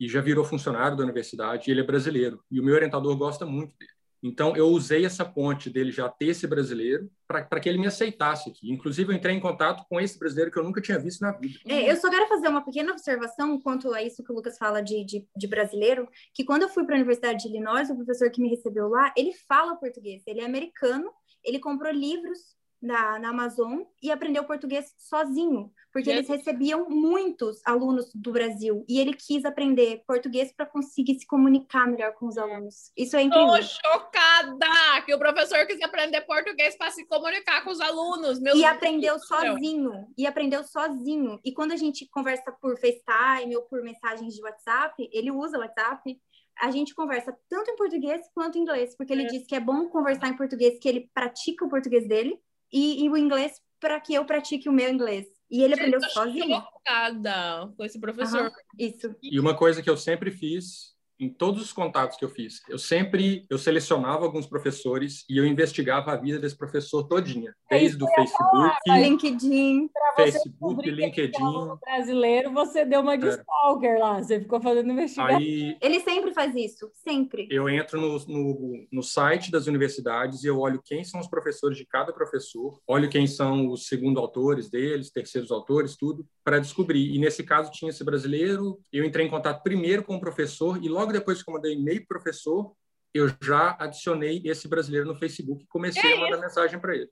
e já virou funcionário da universidade. E ele é brasileiro e o meu orientador gosta muito dele. Então, eu usei essa ponte dele já ter esse brasileiro para que ele me aceitasse aqui. Inclusive, eu entrei em contato com esse brasileiro que eu nunca tinha visto na vida. É, eu só quero fazer uma pequena observação quanto a isso que o Lucas fala de, de, de brasileiro, que quando eu fui para a Universidade de Illinois, o professor que me recebeu lá, ele fala português, ele é americano, ele comprou livros na, na Amazon e aprendeu português sozinho, porque Meu eles recebiam muitos alunos do Brasil e ele quis aprender português para conseguir se comunicar melhor com os alunos. Isso é incrível. Tô chocada que o professor quis aprender português para se comunicar com os alunos. Meu E Deus aprendeu sozinho, e aprendeu sozinho. E quando a gente conversa por FaceTime ou por mensagens de WhatsApp, ele usa o WhatsApp, a gente conversa tanto em português quanto em inglês, porque ele É. diz que é bom conversar em português, que ele pratica o português dele, e, e o inglês para que eu pratique o meu inglês. E ele aprendeu sozinho. chocada com esse professor. Aham, Isso. E uma coisa que eu sempre fiz em todos os contatos que eu fiz, eu sempre eu selecionava alguns professores e eu investigava a vida desse professor todinha, É desde o Facebook, LinkedIn. você Facebook, LinkedIn. Brasileiro, você deu uma de É. stalker lá, você ficou fazendo investigação. Aí Ele sempre faz isso, sempre. eu entro no, no, no site das universidades e eu olho quem são os professores de cada professor, olho quem são os segundo autores deles, terceiros autores, tudo, para descobrir. E nesse caso tinha esse brasileiro, eu entrei em contato primeiro com o professor e logo depois que eu mandei e-mail pro professor, eu já adicionei esse brasileiro no Facebook e comecei a mandar mensagem para ele,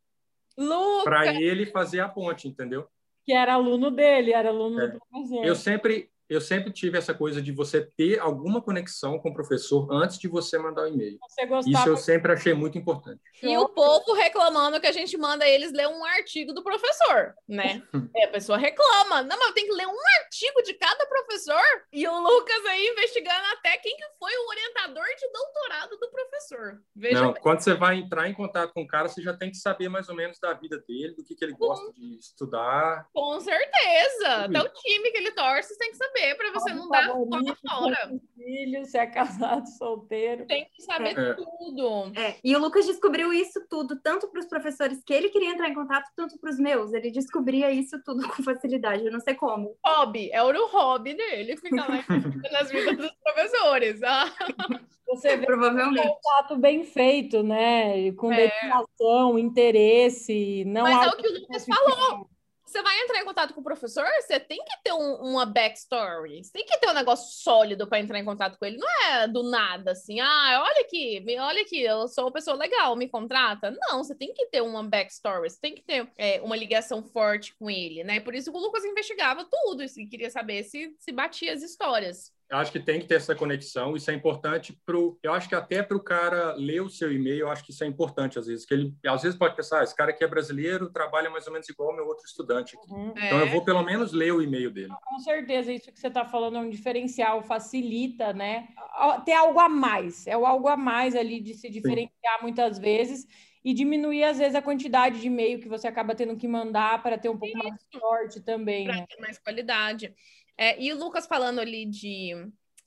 para ele fazer a ponte, entendeu? Que era aluno dele, era aluno É. do professor. Eu sempre eu sempre tive essa coisa de você ter alguma conexão com o professor antes de você mandar o e-mail. Você Isso eu sempre achei muito importante. E o povo reclamando que a gente manda eles ler um artigo do professor, né? É, a pessoa reclama. Não, mas eu tenho que ler um artigo de cada professor. E o Lucas aí investigando até quem que foi o orientador de doutorado do professor. Veja Não, bem. quando você vai entrar em contato com o cara, você já tem que saber mais ou menos da vida dele, do que, que ele gosta de estudar. Com certeza. Até o time que ele torce, você tem que saber para você não dar favorito, fora. filhos, se é casado, solteiro. Tem que saber É. tudo. É, e o Lucas descobriu isso tudo, tanto para os professores que ele queria entrar em contato, tanto para os meus. Ele descobria isso tudo com facilidade, eu não sei como. Hobby, é o hobby dele, ficar lá nas vidas dos professores. Ah, Você vê Provavelmente. contato bem feito, né? Com É. dedicação, interesse, não Mas é o que o Lucas falou. Você vai entrar em contato com o professor, você tem que ter um- uma backstory. Você tem que ter um negócio sólido para entrar em contato com ele. Não é do nada, assim, ah, olha aqui, olha aqui, eu sou uma pessoa legal, me contrata. Não, você tem que ter uma backstory, você tem que ter é, uma ligação forte com ele, né? Por isso que o Lucas investigava tudo e queria saber se, se batia as histórias. Eu acho que tem que ter essa conexão, isso é importante pro. Eu acho que até para o cara ler o seu e-mail, eu acho que isso é importante às vezes. Que ele às vezes pode pensar, ah, esse cara aqui é brasileiro, trabalha mais ou menos igual ao meu outro estudante aqui. Uhum. Então eu É. vou pelo menos ler o e-mail dele. Com certeza, isso que você está falando é um diferencial, facilita, né? Ter algo a mais, é o algo a mais ali de se diferenciar muitas vezes e diminuir, às vezes, a quantidade de e-mail que você acaba tendo que mandar para ter um pouco mais de sorte também, para né? ter mais qualidade. É, e o Lucas falando ali de,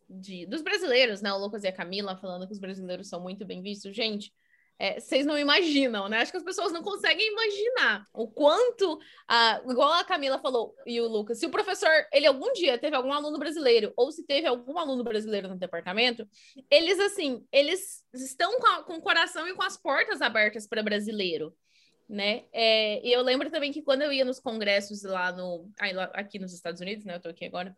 de- dos brasileiros, né? O Lucas e a Camila falando que os brasileiros são muito bem vistos. Gente, é, vocês não imaginam, né? Acho que as pessoas não conseguem imaginar o quanto, igual a Camila falou e o Lucas, se o professor, ele algum dia teve algum aluno brasileiro, ou se teve algum aluno brasileiro no departamento, eles, assim, eles estão com, a- com o coração e com as portas abertas para brasileiro né? É, e eu lembro também que quando eu ia nos congressos lá no aqui nos Estados Unidos, né? Eu tô aqui agora.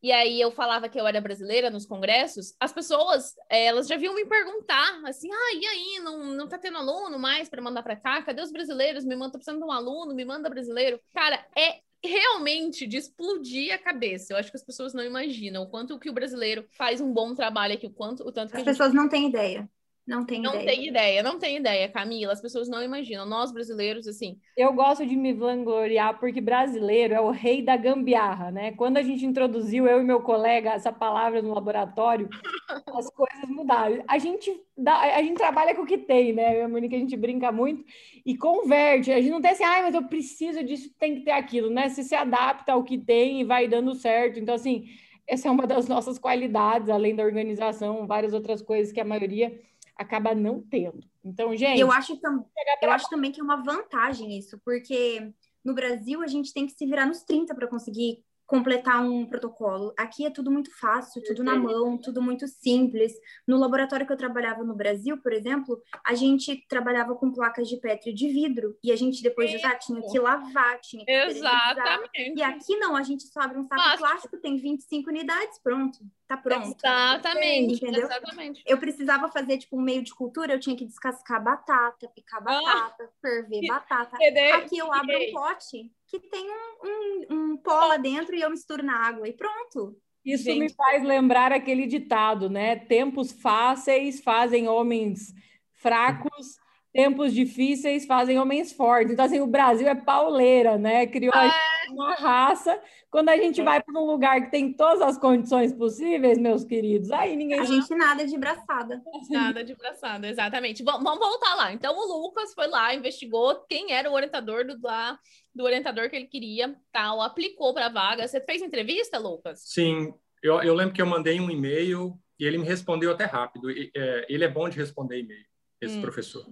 E aí eu falava que eu era brasileira nos congressos, as pessoas, é, elas já vinham me perguntar, assim, ah, e aí, não, não tá tendo aluno mais para mandar para cá? Cadê os brasileiros? Me manda, tô precisando de um aluno, me manda brasileiro. Cara, é realmente de explodir a cabeça. Eu acho que as pessoas não imaginam o quanto que o brasileiro faz um bom trabalho aqui, o quanto o tanto As gente pessoas não têm ideia. Não têm não ideia. tem ideia, não tem ideia, Camila. As pessoas não imaginam. Nós brasileiros, assim, Eu gosto de me vangloriar porque brasileiro é o rei da gambiarra, né? Quando a gente introduziu, eu e meu colega, essa palavra no laboratório, as coisas mudaram. A gente, dá, a gente trabalha com o que tem, né? Eu e a Monique, a gente brinca muito e converte. A gente não tem assim, ai, mas eu preciso disso, tem que ter aquilo, né? Você se adapta ao que tem e vai dando certo. Então, assim, essa é uma das nossas qualidades, além da organização, várias outras coisas que a maioria acaba não tendo. Então, gente, eu acho, tam... eu acho também que é uma vantagem isso, porque no Brasil a gente tem que se virar nos 30 para conseguir completar um protocolo. Aqui é tudo muito fácil, tudo na mão, tudo muito simples. No laboratório que eu trabalhava no Brasil, por exemplo, a gente trabalhava com placas de Petri de vidro e a gente depois de usar tinha que lavar, tinha que exatamente. E aqui não, a gente só abre um saco Plástico. plástico, tem 25 unidades, pronto. Tá pronto. Exatamente, Entendeu? exatamente. Eu precisava fazer, tipo, um meio de cultura, eu tinha que descascar batata, picar Ah. batata, ferver batata. Entendeu? Aqui eu abro um pote que tem um, um, um pó lá dentro e eu misturo na água e pronto. Isso Gente. me faz lembrar aquele ditado, né? Tempos fáceis fazem homens fracos, tempos difíceis fazem homens fortes. Então, assim, o Brasil é pauleira, né? Criou Ah, uma raça. Quando a gente vai para um lugar que tem todas as condições possíveis, meus queridos, aí ninguém A gente nada de braçada. Nada de braçada, exatamente. Bom, vamos voltar lá. Então, o Lucas foi lá, investigou quem era o orientador do, lá, do orientador que ele queria, tal, aplicou para a vaga. Você fez entrevista, Lucas? Sim, eu, eu lembro que eu mandei um e-mail e ele me respondeu até rápido. E, é, ele é bom de responder e-mail, esse Hum. professor.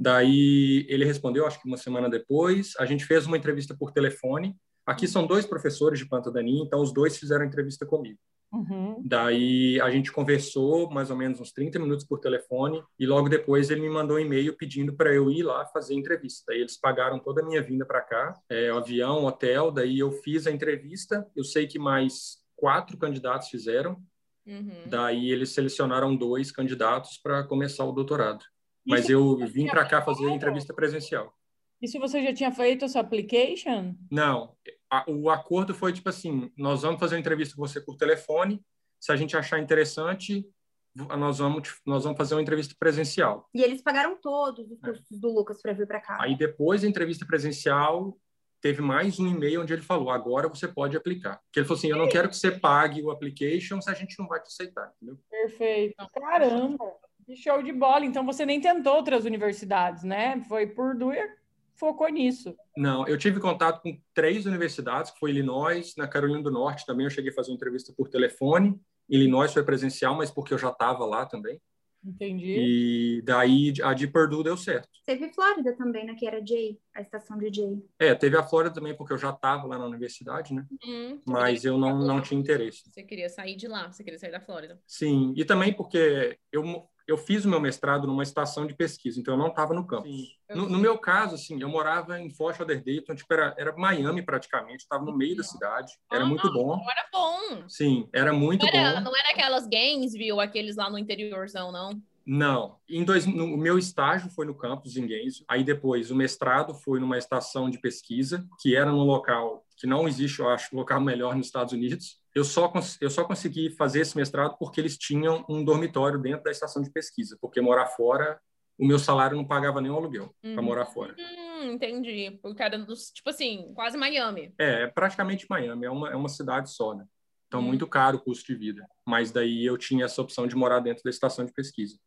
Daí ele respondeu, acho que uma semana depois. A gente fez uma entrevista por telefone. Aqui são dois professores de Planta Daninha, então os dois fizeram entrevista comigo. Uhum. Daí a gente conversou mais ou menos uns 30 minutos por telefone e logo depois ele me mandou um e-mail pedindo para eu ir lá fazer entrevista. Daí eles pagaram toda a minha vinda para cá, é, avião, hotel. Daí eu fiz a entrevista. Eu sei que mais quatro candidatos fizeram. Uhum. Daí eles selecionaram dois candidatos para começar o doutorado. Mas Isso eu vim para cá fazer a entrevista presencial. E se você já tinha feito a sua application? Não, a- o acordo foi tipo assim: nós vamos fazer uma entrevista com você por telefone. Se a gente achar interessante, nós vamos, nós vamos fazer uma entrevista presencial. E eles pagaram todos os custos do Lucas para vir para cá. Aí depois da entrevista presencial, teve mais um e-mail onde ele falou: agora você pode aplicar. Porque ele falou assim: eu não quero que você pague o application se a gente não vai te aceitar, entendeu? Perfeito. Caramba, que show de bola. Então você nem tentou outras universidades, né? Foi por e focou nisso. Não, eu tive contato com três universidades, que foi Illinois, na Carolina do Norte também eu cheguei a fazer uma entrevista por telefone. Illinois foi presencial, mas porque eu já estava lá também. Entendi. E daí a de Purdue deu certo. Teve Flórida também, né? Que era Jay, a estação de Jay. É, teve a Flórida também, porque eu já estava lá na universidade, né? Hum, Mas eu não, não tinha interesse. Você queria sair de lá, você queria sair da Flórida. Sim, e também porque eu, eu fiz o meu mestrado numa estação de pesquisa, então eu não estava no campus. No, no meu caso, assim, eu morava em Fort Lauderdale, então tipo, era, era Miami praticamente, estava no meio da cidade, era Ah, muito bom. Não era bom. Sim, era muito Não era, bom. não era aquelas Gainesville, aqueles lá no interiorzão, não. Não, em dois, no, o meu estágio foi no campus em Gainesville, aí depois o mestrado foi numa estação de pesquisa, que era num local que não existe, eu acho, local melhor nos Estados Unidos. Eu só, eu só consegui fazer esse mestrado porque eles tinham um dormitório dentro da estação de pesquisa, porque morar fora, o meu salário não pagava nem o aluguel para Uhum. morar fora. Hum, entendi. Porque era dos, tipo assim, quase Miami. É, é praticamente Miami, é uma, é uma cidade só, né? Então, Hum. muito caro o custo de vida. Mas daí eu tinha essa opção de morar dentro da estação de pesquisa.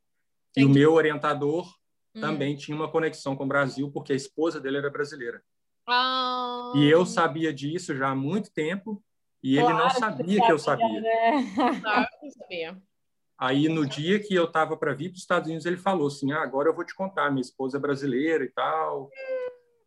E o Entendi. meu orientador Hum. também tinha uma conexão com o Brasil, porque a esposa dele era brasileira. Ah, E eu sabia disso já há muito tempo, e ele não Claro que sabia que eu sabia. né? claro que eu sabia. Aí, no dia que eu estava para vir para os Estados Unidos, ele falou assim: ah, agora eu vou te contar, minha esposa é brasileira e tal.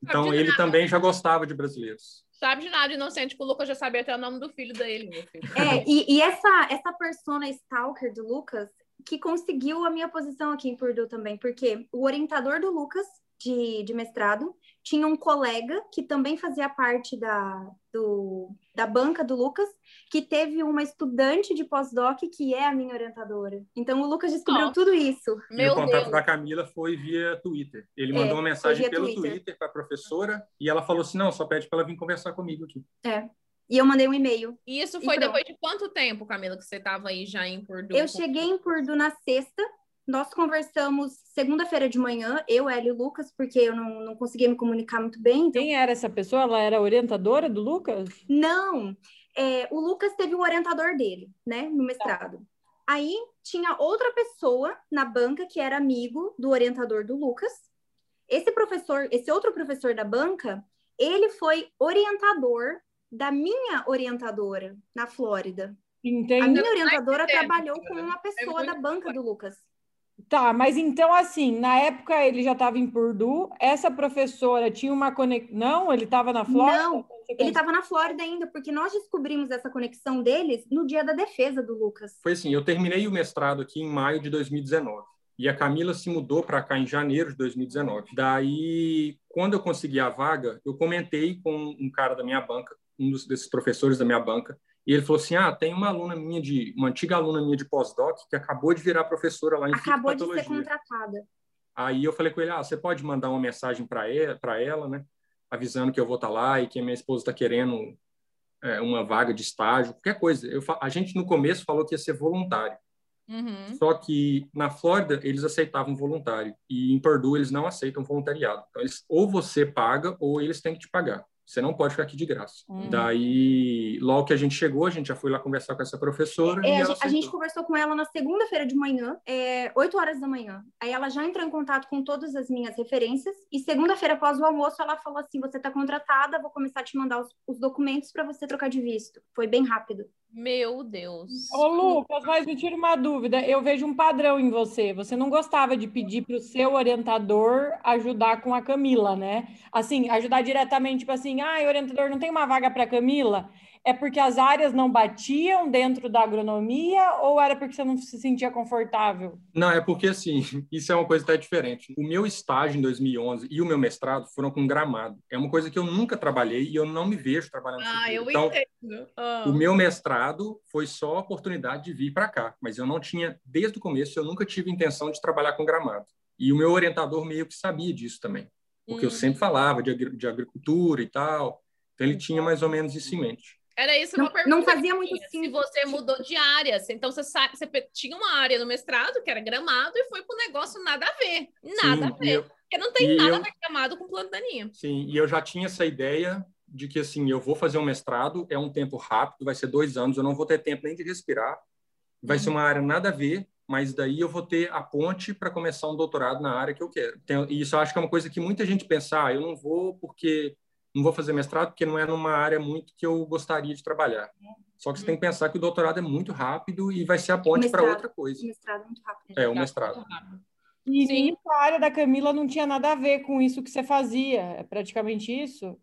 Então, ele também já gostava de brasileiros. Sabe de nada, inocente, que o Lucas já sabia até o nome do filho dele, meu filho. É, e, e essa, essa persona stalker do Lucas que conseguiu a minha posição aqui em Purdue também, porque o orientador do Lucas, de, de mestrado, tinha um colega que também fazia parte da, do, da banca do Lucas, que teve uma estudante de pós-doc que é a minha orientadora. Então o Lucas descobriu Nossa. tudo isso. e o Meu contato Deus. da Camila foi via Twitter. Ele É, mandou uma mensagem pelo Twitter. Twitter para a professora e ela falou assim: não, só pede para ela vir conversar comigo aqui. E eu mandei um e-mail. E isso E foi pronto. depois de quanto tempo, Camila, que você estava aí já em Purdue? Eu cheguei em Purdue na sexta. Nós conversamos segunda-feira de manhã, eu, Ela e o Lucas, porque eu não, não conseguia me comunicar muito bem. Então... Quem era essa pessoa? Ela era orientadora do Lucas? Não, é, o Lucas teve o orientador dele, né, no mestrado. Aí tinha outra pessoa na banca que era amigo do orientador do Lucas. Esse professor, esse outro professor da banca, ele foi orientador da minha orientadora na Flórida. A Entendi. minha orientadora trabalhou com uma pessoa muito da banca do Lucas. Tá, mas então assim, na época ele já estava em Purdue, essa professora tinha uma conexão. Não, ele estava na Flórida? Não, Ele estava na Flórida ainda, porque nós descobrimos essa conexão deles no dia da defesa do Lucas. Foi assim: eu terminei o mestrado aqui em maio de 2019. E a Camila se mudou para cá em janeiro de 2019. Daí, quando eu consegui a vaga, eu comentei com um cara da minha banca, um dos, desses professores da minha banca, e ele falou assim: Ah, tem uma aluna minha de, uma antiga aluna minha de pós-doc que acabou de virar professora lá em Acabou de ser contratada. Aí eu falei com ele: Ah, você pode mandar uma mensagem para ela, ela, né? Avisando que eu vou estar lá e que a minha esposa está querendo é, uma vaga de estágio, qualquer coisa. Eu, a gente no começo falou que ia ser voluntário. Uhum. Só que na Flórida eles aceitavam voluntário e em Purdue eles não aceitam voluntariado. Então eles, ou você paga ou eles têm que te pagar. Você não pode ficar aqui de graça. Uhum. Daí, logo que a gente chegou, a gente já foi lá conversar com essa professora. É, e a, gente, conversou com ela na segunda-feira de manhã, é, 8 horas da manhã. Aí ela já entrou em contato com todas as minhas referências. E segunda-feira, após o almoço, ela falou assim: você está contratada, vou começar a te mandar os, os documentos para você trocar de visto. Foi bem rápido. Meu Deus. Ô, Lucas, mas me tira uma dúvida. Eu vejo um padrão em você. Você não gostava de pedir para o seu orientador ajudar com a Camila, né? Assim, ajudar diretamente, tipo assim, ah, orientador, não tem uma vaga para Camila? É porque as áreas não batiam dentro da agronomia ou era porque você não se sentia confortável? Não, é porque assim, isso é uma coisa até diferente. O meu estágio em 2011 e o meu mestrado foram com gramado. É uma coisa que eu nunca trabalhei e eu não me vejo trabalhando Ah, com eu. Então, entendo. Ah. o meu mestrado foi só a oportunidade de vir para cá, mas eu não tinha, desde o começo, eu nunca tive intenção de trabalhar com gramado. E o meu orientador meio que sabia disso também, porque eu Hum. sempre falava de, agri- de agricultura e tal, então ele tinha mais ou menos isso em mente. Era isso Não- uma pergunta. não fazia muito tinha, Se sentido. você mudou de área, então você, sa- você tinha uma área no mestrado que era gramado e foi para um negócio nada a ver. Nada Sim, a ver. eu- Porque não tem e nada eu- a ver gramado com planta daninha. Sim, e eu já tinha essa ideia de que assim, eu vou fazer um mestrado, é um tempo rápido, vai ser dois anos, eu não vou ter tempo nem de respirar, vai ser uma área nada a ver, mas daí eu vou ter a ponte para começar um doutorado na área que eu quero. Então, e isso eu acho que é uma coisa que muita gente pensa, ah, eu não vou porque não vou fazer mestrado porque não é numa área muito que eu gostaria de trabalhar. Só que você tem que pensar que o doutorado é muito rápido e vai ser a ponte para outra coisa. O mestrado é muito rápido. É, o mestrado. E Sim. a área da Camila não tinha nada a ver com isso que você fazia. É praticamente isso?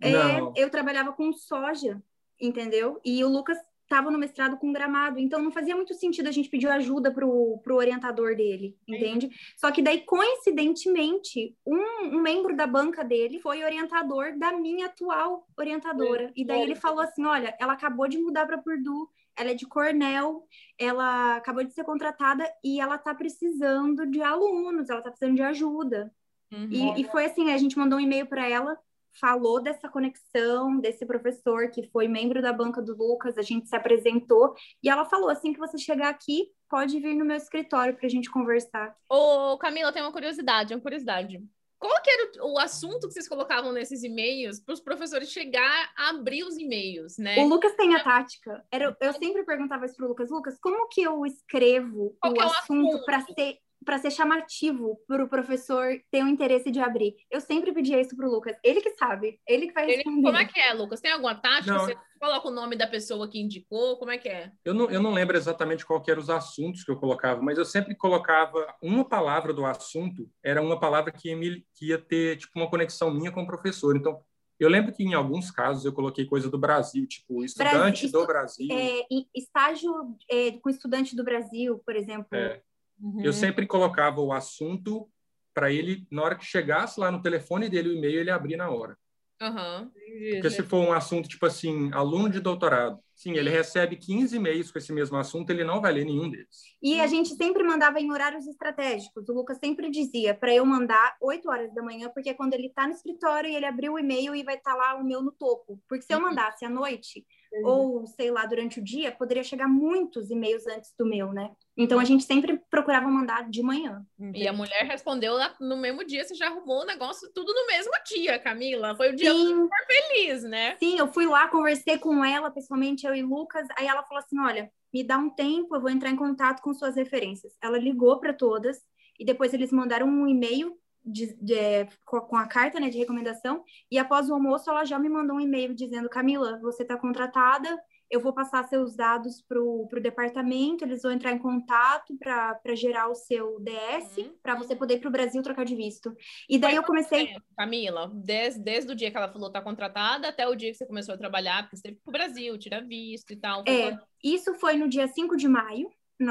É, Não. eu trabalhava com soja, entendeu? E o Lucas estava no mestrado com gramado, então não fazia muito sentido a gente pedir ajuda pro, pro orientador dele, entende? Só que daí, coincidentemente, um, um membro da banca dele foi orientador da minha atual orientadora. E daí ele falou assim: olha, ela acabou de mudar para Purdue, ela é de Cornell, ela acabou de ser contratada e ela tá precisando de alunos, ela tá precisando de ajuda. Uhum. E, e foi assim, a gente mandou um e-mail para ela, falou dessa conexão, desse professor que foi membro da banca do Lucas, a gente se apresentou, e ela falou, assim que você chegar aqui, pode vir no meu escritório para a gente conversar. Ô, Camila, tenho uma curiosidade, uma curiosidade. Qual que era o, o assunto que vocês colocavam nesses e-mails para os professores chegar a abrir os e-mails, né? O Lucas tem a tática. Era, eu sempre perguntava isso pro Lucas, Lucas, como que eu escrevo Qual o é o assunto assunto? para ser para ser chamativo para o professor ter o interesse de abrir. Eu sempre pedia isso pro Lucas. Ele que sabe, ele que vai Ele- responder. como é que é, Lucas? Tem alguma tática? Não. Você coloca o nome da pessoa que indicou? Como é que é? Eu não, eu não lembro exatamente qual que eram os assuntos que eu colocava, mas eu sempre colocava uma palavra do assunto, era uma palavra que ia, me- que ia ter tipo uma conexão minha com o professor. Então, eu lembro que em alguns casos eu coloquei coisa do Brasil, tipo estudante Brasil- do Brasil. É, estágio é, com estudante do Brasil, por exemplo. É. Uhum. Eu sempre colocava o assunto para ele, na hora que chegasse lá no telefone dele o e-mail, ele abrir na hora. Aham. Porque se for um assunto tipo assim, aluno de doutorado, sim, ele recebe 15 e-mails com esse mesmo assunto, ele não vai ler nenhum deles. E a gente sempre mandava em horários estratégicos. O Lucas sempre dizia para eu mandar 8 horas da manhã, porque é quando ele está no escritório e ele abriu o e-mail e vai estar lá o meu no topo. Porque se eu Uhum. mandasse à noite, ou sei lá, durante o dia, poderia chegar muitos e-mails antes do meu, né? Então a gente sempre procurava mandar de manhã. E a mulher respondeu lá no mesmo dia, você já arrumou o negócio tudo no mesmo dia, Camila. Foi o dia super feliz, né? sim, eu fui lá, conversei com ela pessoalmente, eu e Lucas. Aí ela falou assim: olha, me dá um tempo, eu vou entrar em contato com suas referências. Ela ligou para todas e depois eles mandaram um e-mail de- de- com a carta né, de recomendação. E após o almoço, ela já me mandou um e-mail dizendo: Camila, você está contratada. Eu vou passar seus dados para o departamento, eles vão entrar em contato para gerar o seu DS, Uhum, para você poder ir para o Brasil trocar de visto. E daí eu comecei. É, Camila, desde, desde o dia que ela falou tá contratada até o dia que você começou a trabalhar, porque você teve pro Brasil, tirar visto e tal. É, quando- isso foi no dia 5 de maio,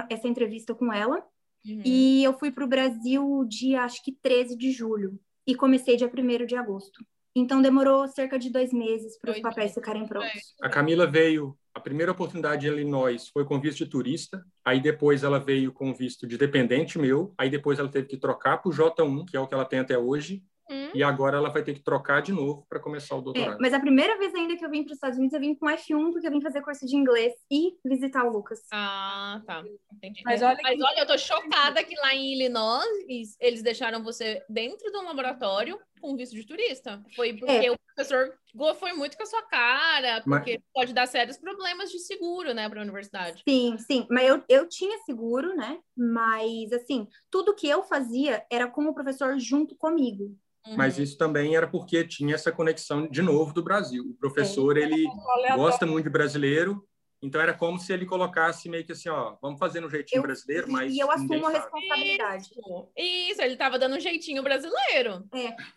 essa entrevista com ela. Uhum. E eu fui para o Brasil dia, acho que 13 de julho. E comecei dia 1 de agosto. Então demorou cerca de dois meses para os papéis ficarem prontos. A Camila veio, a primeira oportunidade em Illinois foi com visto de turista, aí depois ela veio com visto de dependente meu, aí depois ela teve que trocar para o J1, que é o que ela tem até hoje, Hum? e agora ela vai ter que trocar de novo para começar o É, doutorado. mas a primeira vez ainda que eu vim para os Estados Unidos, eu vim com F1, porque eu vim fazer curso de inglês e visitar o Lucas. Ah, tá. Entendi. Mas olha Mas que- olha, eu tô chocada que lá em Illinois eles deixaram você dentro de um laboratório com visto de turista. Foi porque É. o professor foi muito com a sua cara, Mas- porque pode dar sérios problemas de seguro, né, para a universidade. Sim, sim, mas eu, eu tinha seguro, né? Mas, assim, tudo que eu fazia era com o professor junto comigo. Mas Uhum. isso também era porque tinha essa conexão de novo do Brasil. O professor, ele Aleatório. gosta muito de brasileiro, então era como se ele colocasse meio que assim, ó, vamos fazer no jeitinho Eu- brasileiro, mas e eu assumo a responsabilidade. Isso, Isso, ele tava dando um jeitinho brasileiro.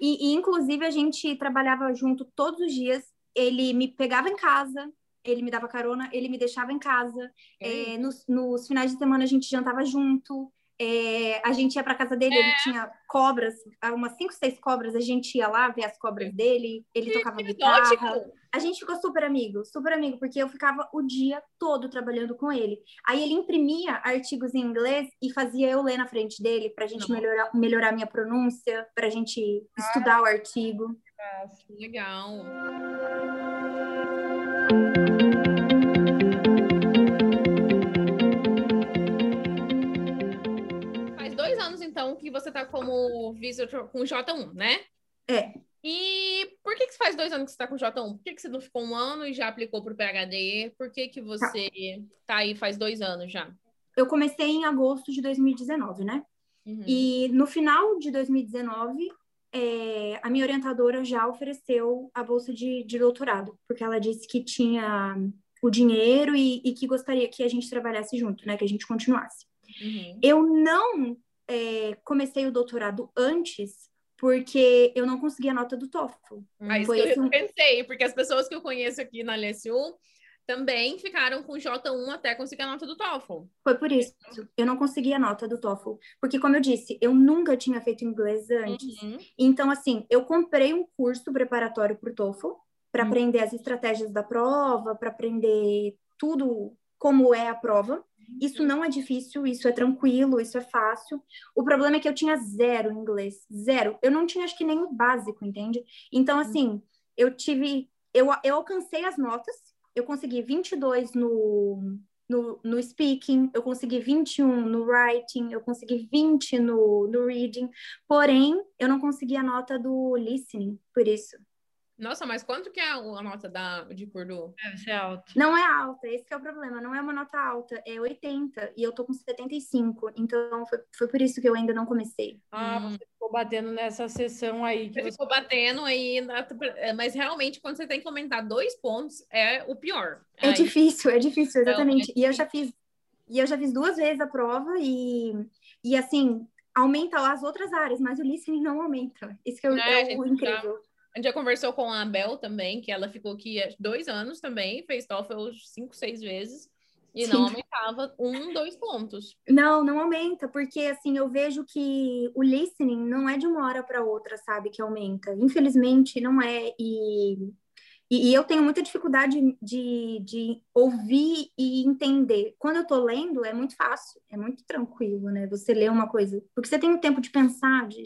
E, e, inclusive, a gente trabalhava junto todos os dias. Ele me pegava em casa, ele me dava carona, ele me deixava em casa. É, nos, nos finais de semana, a gente jantava junto. É, a gente ia para casa dele, ele tinha cobras, umas cinco, seis cobras. A gente ia lá ver as cobras dele, ele tocava guitarra. Exótico. A gente ficou super amigo, super amigo, porque eu ficava o dia todo trabalhando com ele. Aí ele imprimia artigos em inglês e fazia eu ler na frente dele pra gente melhorar, melhorar minha pronúncia, pra gente estudar o artigo. Legal. Então que você tá como vice com J1, né? É. E por que, que faz dois anos que você tá com J1? Por que, que você não ficou um ano e já aplicou pro PHD? Por que, que você tá. tá aí faz dois anos já? Eu comecei em agosto de 2019, né? Uhum. E no final de 2019, é, a minha orientadora já ofereceu a bolsa de, de, doutorado, porque ela disse que tinha o dinheiro e, e, que gostaria que a gente trabalhasse junto, né? Que a gente continuasse. Uhum. Eu não é, comecei o doutorado antes porque eu não consegui a nota do TOEFL. Ah, isso eu um- pensei, porque as pessoas que eu conheço aqui na LSU também ficaram com J1 até conseguir a nota do TOEFL. Foi por isso. Eu não consegui a nota do TOEFL. Porque, como eu disse, eu nunca tinha feito inglês antes. Uhum. Então, assim, eu comprei um curso preparatório para o TOEFL para Hum. aprender as estratégias da prova, para aprender tudo como é a prova. Isso não é difícil, isso é tranquilo, isso é fácil. O problema é que eu tinha zero inglês, zero. Eu não tinha, acho que nem o básico, entende? Então, assim, eu tive, eu, eu alcancei as notas, eu consegui 22 no, no, no speaking, eu consegui 21 no writing, eu consegui 20 no, no reading, porém, eu não consegui a nota do listening, por isso. Nossa, mas quanto que é a nota da, de Purdue? Deve ser alto. Não é alta, esse que é o problema, não é uma nota alta, é 80, e eu tô com 75, então foi, foi por isso que eu ainda não comecei. Ah, Hum. você ficou batendo nessa sessão aí que Você ficou batendo aí, na- é, mas realmente quando você tem que aumentar dois pontos, é o pior. É Aí- difícil, é difícil, Não, exatamente. é E eu já fiz, e eu já fiz duas vezes a prova e, e assim, aumenta as outras áreas, mas o listening não aumenta. Isso que é, É, é o incrível. A gente já conversou com a Bel também, que ela ficou aqui há dois anos também, fez TOEFL cinco, seis vezes, e Sim. não aumentava um, dois pontos. Não, não aumenta, porque assim, eu vejo que o listening não é de uma hora para outra, sabe, que aumenta. Infelizmente, não é. E, e, e eu tenho muita dificuldade de, de ouvir e entender. Quando eu tô lendo, é muito fácil, é muito tranquilo, né? Você lê uma coisa, porque você tem o tempo de pensar, de,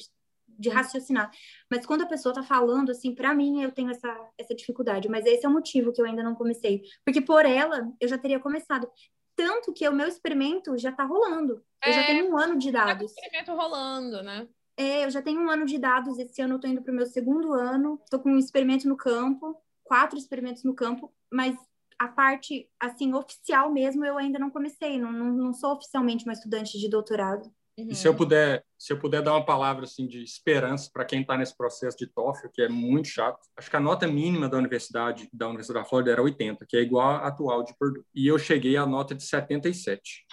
de raciocinar. Mas quando a pessoa tá falando, assim, para mim, eu tenho essa, essa dificuldade. Mas esse é o motivo que eu ainda não comecei. Porque por ela, eu já teria começado. Tanto que o meu experimento já tá rolando. Eu já É, tenho um ano de Tá dados. experimento rolando, né? É, eu já tenho um ano de dados. Esse ano eu tô indo pro meu segundo ano. Tô com um experimento no campo, quatro experimentos no campo, mas a parte, assim, oficial mesmo, eu ainda não comecei. Não, não, não sou oficialmente uma estudante de doutorado. Uhum. E se eu puder, se eu puder dar uma palavra assim de esperança para quem está nesse processo de TOEFL, que é muito chato. Acho que a nota mínima da universidade, da Universidade da Flórida era 80, que é igual à atual de Purdue. E eu cheguei à nota de 77.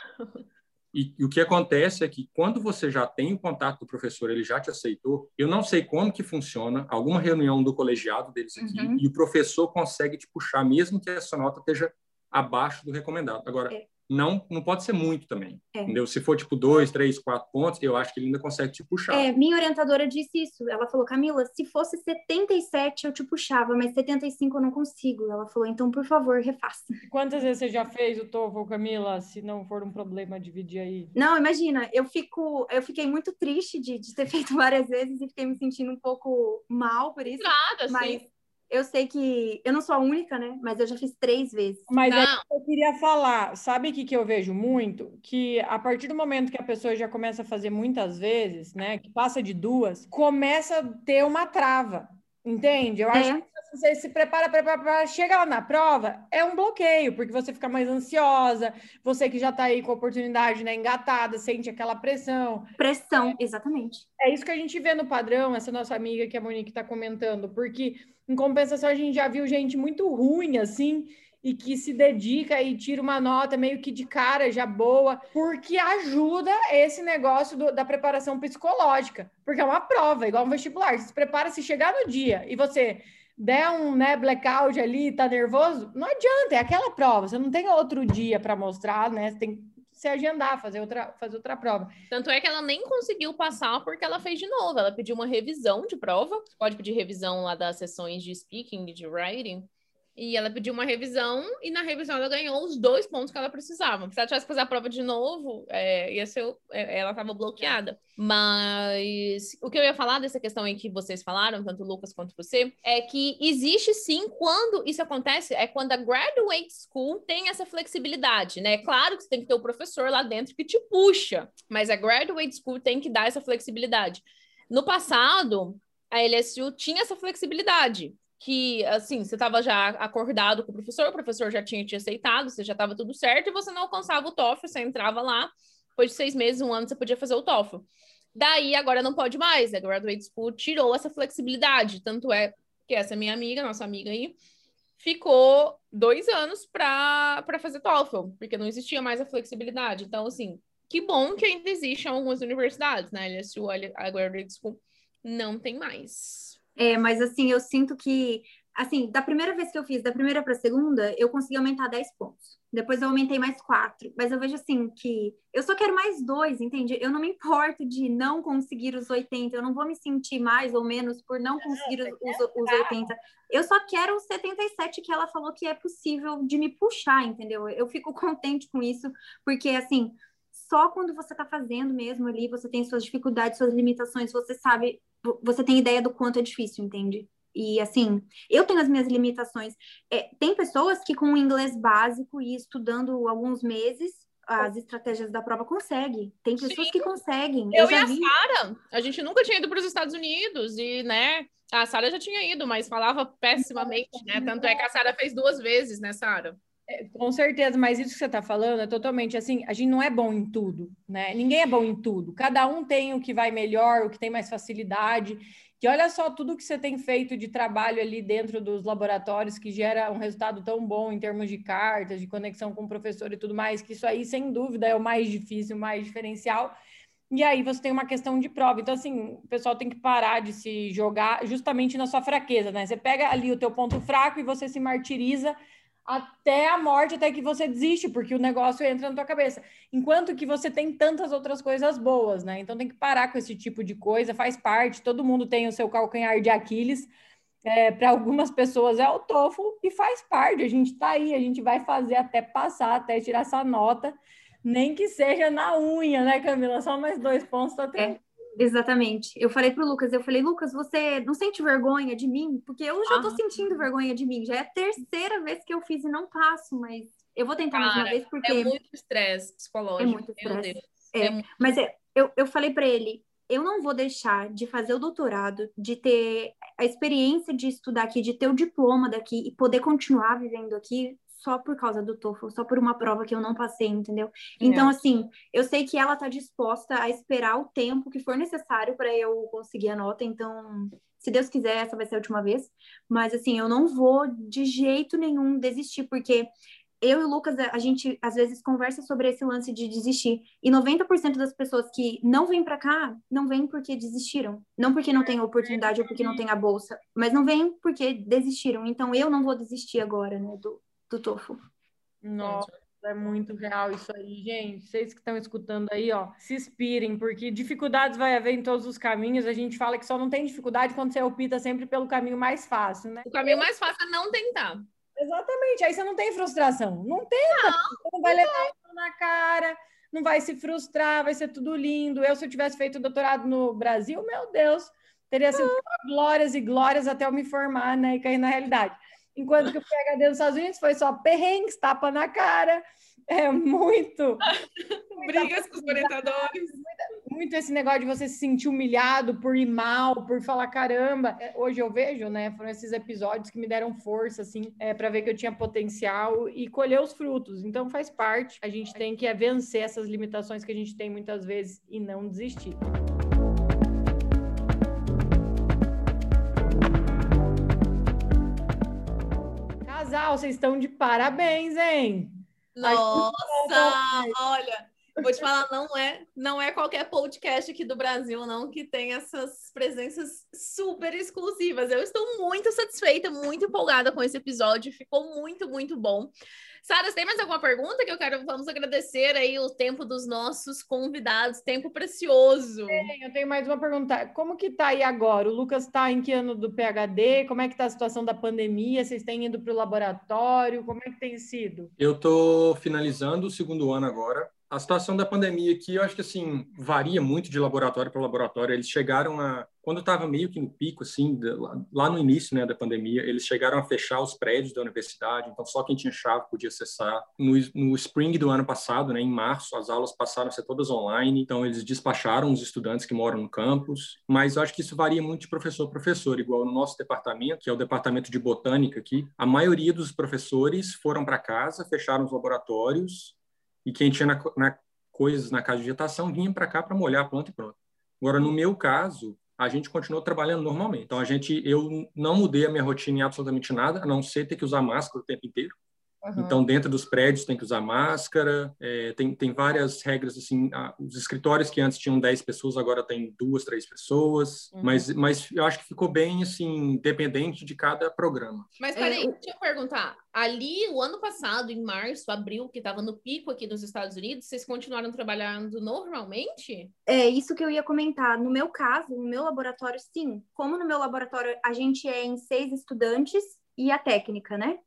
E, e o que acontece é que quando você já tem o contato do professor, ele já te aceitou, eu não sei como que funciona, alguma reunião do colegiado deles aqui, Uhum. e o professor consegue te puxar, mesmo que essa nota esteja abaixo do recomendado. Agora, É. não, não pode ser muito também. É. Entendeu? Se for tipo dois, três, quatro pontos, eu acho que ele ainda consegue te puxar. É, minha orientadora disse isso. Ela falou, Camila, se fosse 77 eu te puxava, mas 75 eu não consigo. Ela falou, então, por favor, refaça. Quantas vezes você já fez o TOEFL, Camila? Se não for um problema, dividir aí. Não, imagina, eu fico, eu fiquei muito triste de, de ter feito várias vezes e fiquei me sentindo um pouco mal por isso. Nada, assim. Mas eu sei que eu não sou a única, né? Mas eu já fiz três vezes. Mas é Não. isso que eu queria falar. Sabe o que, que eu vejo muito? Que a partir do momento que a pessoa já começa a fazer muitas vezes, né? Que passa de duas, começa a ter uma trava. Entende? Eu acho É. que você se prepara, prepara, prepara, chega lá na prova, é um bloqueio, porque você fica mais ansiosa, você que já tá aí com a oportunidade, né, engatada, sente aquela pressão. Pressão, exatamente. É isso que a gente vê no padrão, essa nossa amiga que a Monique está comentando, porque em compensação a gente já viu gente muito ruim assim e que se dedica e tira uma nota meio que de cara já boa, porque ajuda esse negócio do- da preparação psicológica, porque é uma prova, igual um vestibular. Você se prepara, se chegar no dia e você der um né, blackout ali, tá nervoso, não adianta, é aquela prova, você não tem outro dia para mostrar, né? Você tem que se agendar, fazer outra, fazer outra prova. Tanto é que ela nem conseguiu passar porque ela fez de novo. Ela pediu uma revisão de prova. Pode pedir revisão lá das sessões de speaking, de writing. E ela pediu uma revisão e na revisão ela ganhou os dois pontos que ela precisava. Se ela tivesse que fazer a prova de novo, é, ia ser, é, ela estava bloqueada. Mas o que eu ia falar dessa questão aí que vocês falaram, tanto o Lucas quanto você, é que existe sim, quando isso acontece, é quando a graduate school tem essa flexibilidade, né? Claro que você tem que ter o professor lá dentro que te puxa, mas a graduate school tem que dar essa flexibilidade. No passado, a LSU tinha essa flexibilidade que, assim, você estava já acordado com o professor, o professor já tinha te aceitado, você já estava tudo certo, e você não alcançava o TOEFL, você entrava lá, depois de seis meses, um ano, você podia fazer o TOEFL. Daí, agora não pode mais, a Graduate School tirou essa flexibilidade, tanto é que essa minha amiga, nossa amiga aí, ficou dois anos para fazer TOEFL, porque não existia mais a flexibilidade. Então, assim, que bom que ainda existem algumas universidades, né? LSU, a Graduate School, não tem mais. É, mas assim, eu sinto que, assim, da primeira vez que eu fiz, da primeira para a segunda, eu consegui aumentar 10 pontos. Depois eu aumentei mais 4. Mas eu vejo assim que eu só quero mais dois, entende? Eu não me importo de não conseguir os 80. Eu não vou me sentir mais ou menos por não conseguir os, os, os 80. Eu só quero os 77 que ela falou que é possível de me puxar, entendeu? Eu fico contente com isso, porque assim, só quando você está fazendo mesmo ali, você tem suas dificuldades, suas limitações, você sabe, vo- você tem ideia do quanto é difícil, entende? E assim, eu tenho as minhas limitações. É, tem pessoas que com o inglês básico e estudando alguns meses, as estratégias da prova conseguem. Tem pessoas Sim. que conseguem. Eu, e já a. Sara, a gente nunca tinha ido para os Estados Unidos e, né, a Sara já tinha ido, mas falava pessimamente, né? Tanto é que a Sara fez duas vezes, né, Sara? Com certeza, mas isso que você está falando é totalmente assim, a gente não é bom em tudo, né? Ninguém é bom em tudo. Cada um tem o que vai melhor, o que tem mais facilidade. Que olha só tudo que você tem feito de trabalho ali dentro dos laboratórios que gera um resultado tão bom em termos de cartas, de conexão com o professor e tudo mais, que isso aí, sem dúvida, é o mais difícil, o mais diferencial. E aí você tem uma questão de prova. Então, assim, o pessoal tem que parar de se jogar justamente na sua fraqueza, né? Você pega ali o teu ponto fraco e você se martiriza até a morte, até que você desiste, porque o negócio entra na tua cabeça. Enquanto que você tem tantas outras coisas boas, né? Então tem que parar com esse tipo de coisa, faz parte, todo mundo tem o seu calcanhar de Aquiles. É, para algumas pessoas é o TOEFL e faz parte, a gente tá aí, a gente vai fazer até passar, até tirar essa nota, nem que seja na unha, né, Camila? Só mais dois pontos, tá tranquilo. Exatamente. Eu falei pro Lucas, eu falei, Lucas, você não sente vergonha de mim? Porque eu já Ah. sentindo vergonha de mim. Já é a terceira vez que eu fiz e não passo, mas eu vou tentar mais uma Cara, vez porque É muito estresse psicológico. É muito estresse. É, É muito- Mas é, eu, eu falei para ele, eu não vou deixar de fazer o doutorado, de ter a experiência de estudar aqui, de ter o diploma daqui e poder continuar vivendo aqui só por causa do TOEFL, só por uma prova que eu não passei, entendeu? Então, assim, eu sei que ela tá disposta a esperar o tempo que for necessário para eu conseguir a nota, então, se Deus quiser, essa vai ser a última vez. Mas, assim, eu não vou de jeito nenhum desistir, porque eu e o Lucas, a gente às vezes conversa sobre esse lance de desistir. E 90% das pessoas que não vêm para cá, não vêm porque desistiram. Não porque não tem oportunidade ou porque não tem a bolsa, mas não vêm porque desistiram. Então eu não vou desistir agora, né, do, do TOEFL. Nossa, É muito real isso aí, gente. Vocês que estão escutando aí, ó, se inspirem, porque dificuldades vai haver em todos os caminhos. A gente fala que só não tem dificuldade quando você opta sempre pelo caminho mais fácil, né? O caminho mais fácil é não tentar. Exatamente. Aí você não tem frustração. Não tenta. Você não vai levar isso na cara, não vai se frustrar, vai ser tudo lindo. Eu, se eu tivesse feito doutorado no Brasil, meu Deus, teria sido glórias e glórias até eu me formar, né? E cair na realidade. Enquanto que o PhD nos Estados Unidos foi só perrengues, tapa na cara. É muito, Brigas com os orientadores. muito esse negócio de você se sentir humilhado por ir mal, por falar caramba. É, Hoje eu vejo, né? Foram esses episódios que me deram força, assim, é, para ver que eu tinha potencial e colher os frutos. Então faz parte. A gente tem que é, vencer essas limitações que a gente tem muitas vezes e não desistir. Vocês estão de parabéns, hein? Nossa, olha, vou te falar, não é, não é qualquer podcast aqui do Brasil, não, que tem essas presenças super exclusivas. Eu estou muito satisfeita, muito empolgada com esse episódio, ficou muito, muito bom. Sara, você tem mais alguma pergunta que eu quero? Vamos agradecer aí o tempo dos nossos convidados, tempo precioso. Bem, Eu tenho mais uma pergunta. Como que tá aí agora? O Lucas está em que ano do PhD? Como é que tá a situação da pandemia? Vocês têm ido para o laboratório? Como é que tem sido? Eu estou finalizando o segundo ano agora. A situação da pandemia aqui, eu acho que assim varia muito de laboratório para laboratório. Eles chegaram a, quando estava meio que no pico, assim, lá no início, né, da pandemia, eles chegaram a fechar os prédios da universidade. Então só quem tinha chave podia acessar. No, no spring do ano passado, né, em março, as aulas passaram a ser todas online. Então eles despacharam os estudantes que moram no campus. Mas eu acho que isso varia muito de professor a professor. Igual no nosso departamento, que é o departamento de botânica aqui, a maioria dos professores foram para casa, fecharam os laboratórios e quem tinha na, na- coisas na casa de vegetação vinha para cá para molhar a planta e pronto. Agora, no meu caso, a gente continuou trabalhando normalmente. Então, a gente, eu não mudei a minha rotina em absolutamente nada, a não ser ter que usar máscara o tempo inteiro. Então, dentro dos prédios tem que usar máscara, é, tem, tem várias regras, assim, ah, os escritórios que antes tinham 10 pessoas, agora tem duas, três pessoas, Uhum. mas, mas eu acho que ficou bem, assim, dependente de cada programa. Mas É, peraí, o- deixa eu perguntar. Ali, o ano passado, em março, abril, que estava no pico aqui nos Estados Unidos, vocês continuaram trabalhando normalmente? É isso que eu ia comentar. No meu caso, no meu laboratório, sim. Como no meu laboratório a gente é em seis estudantes e a técnica, né?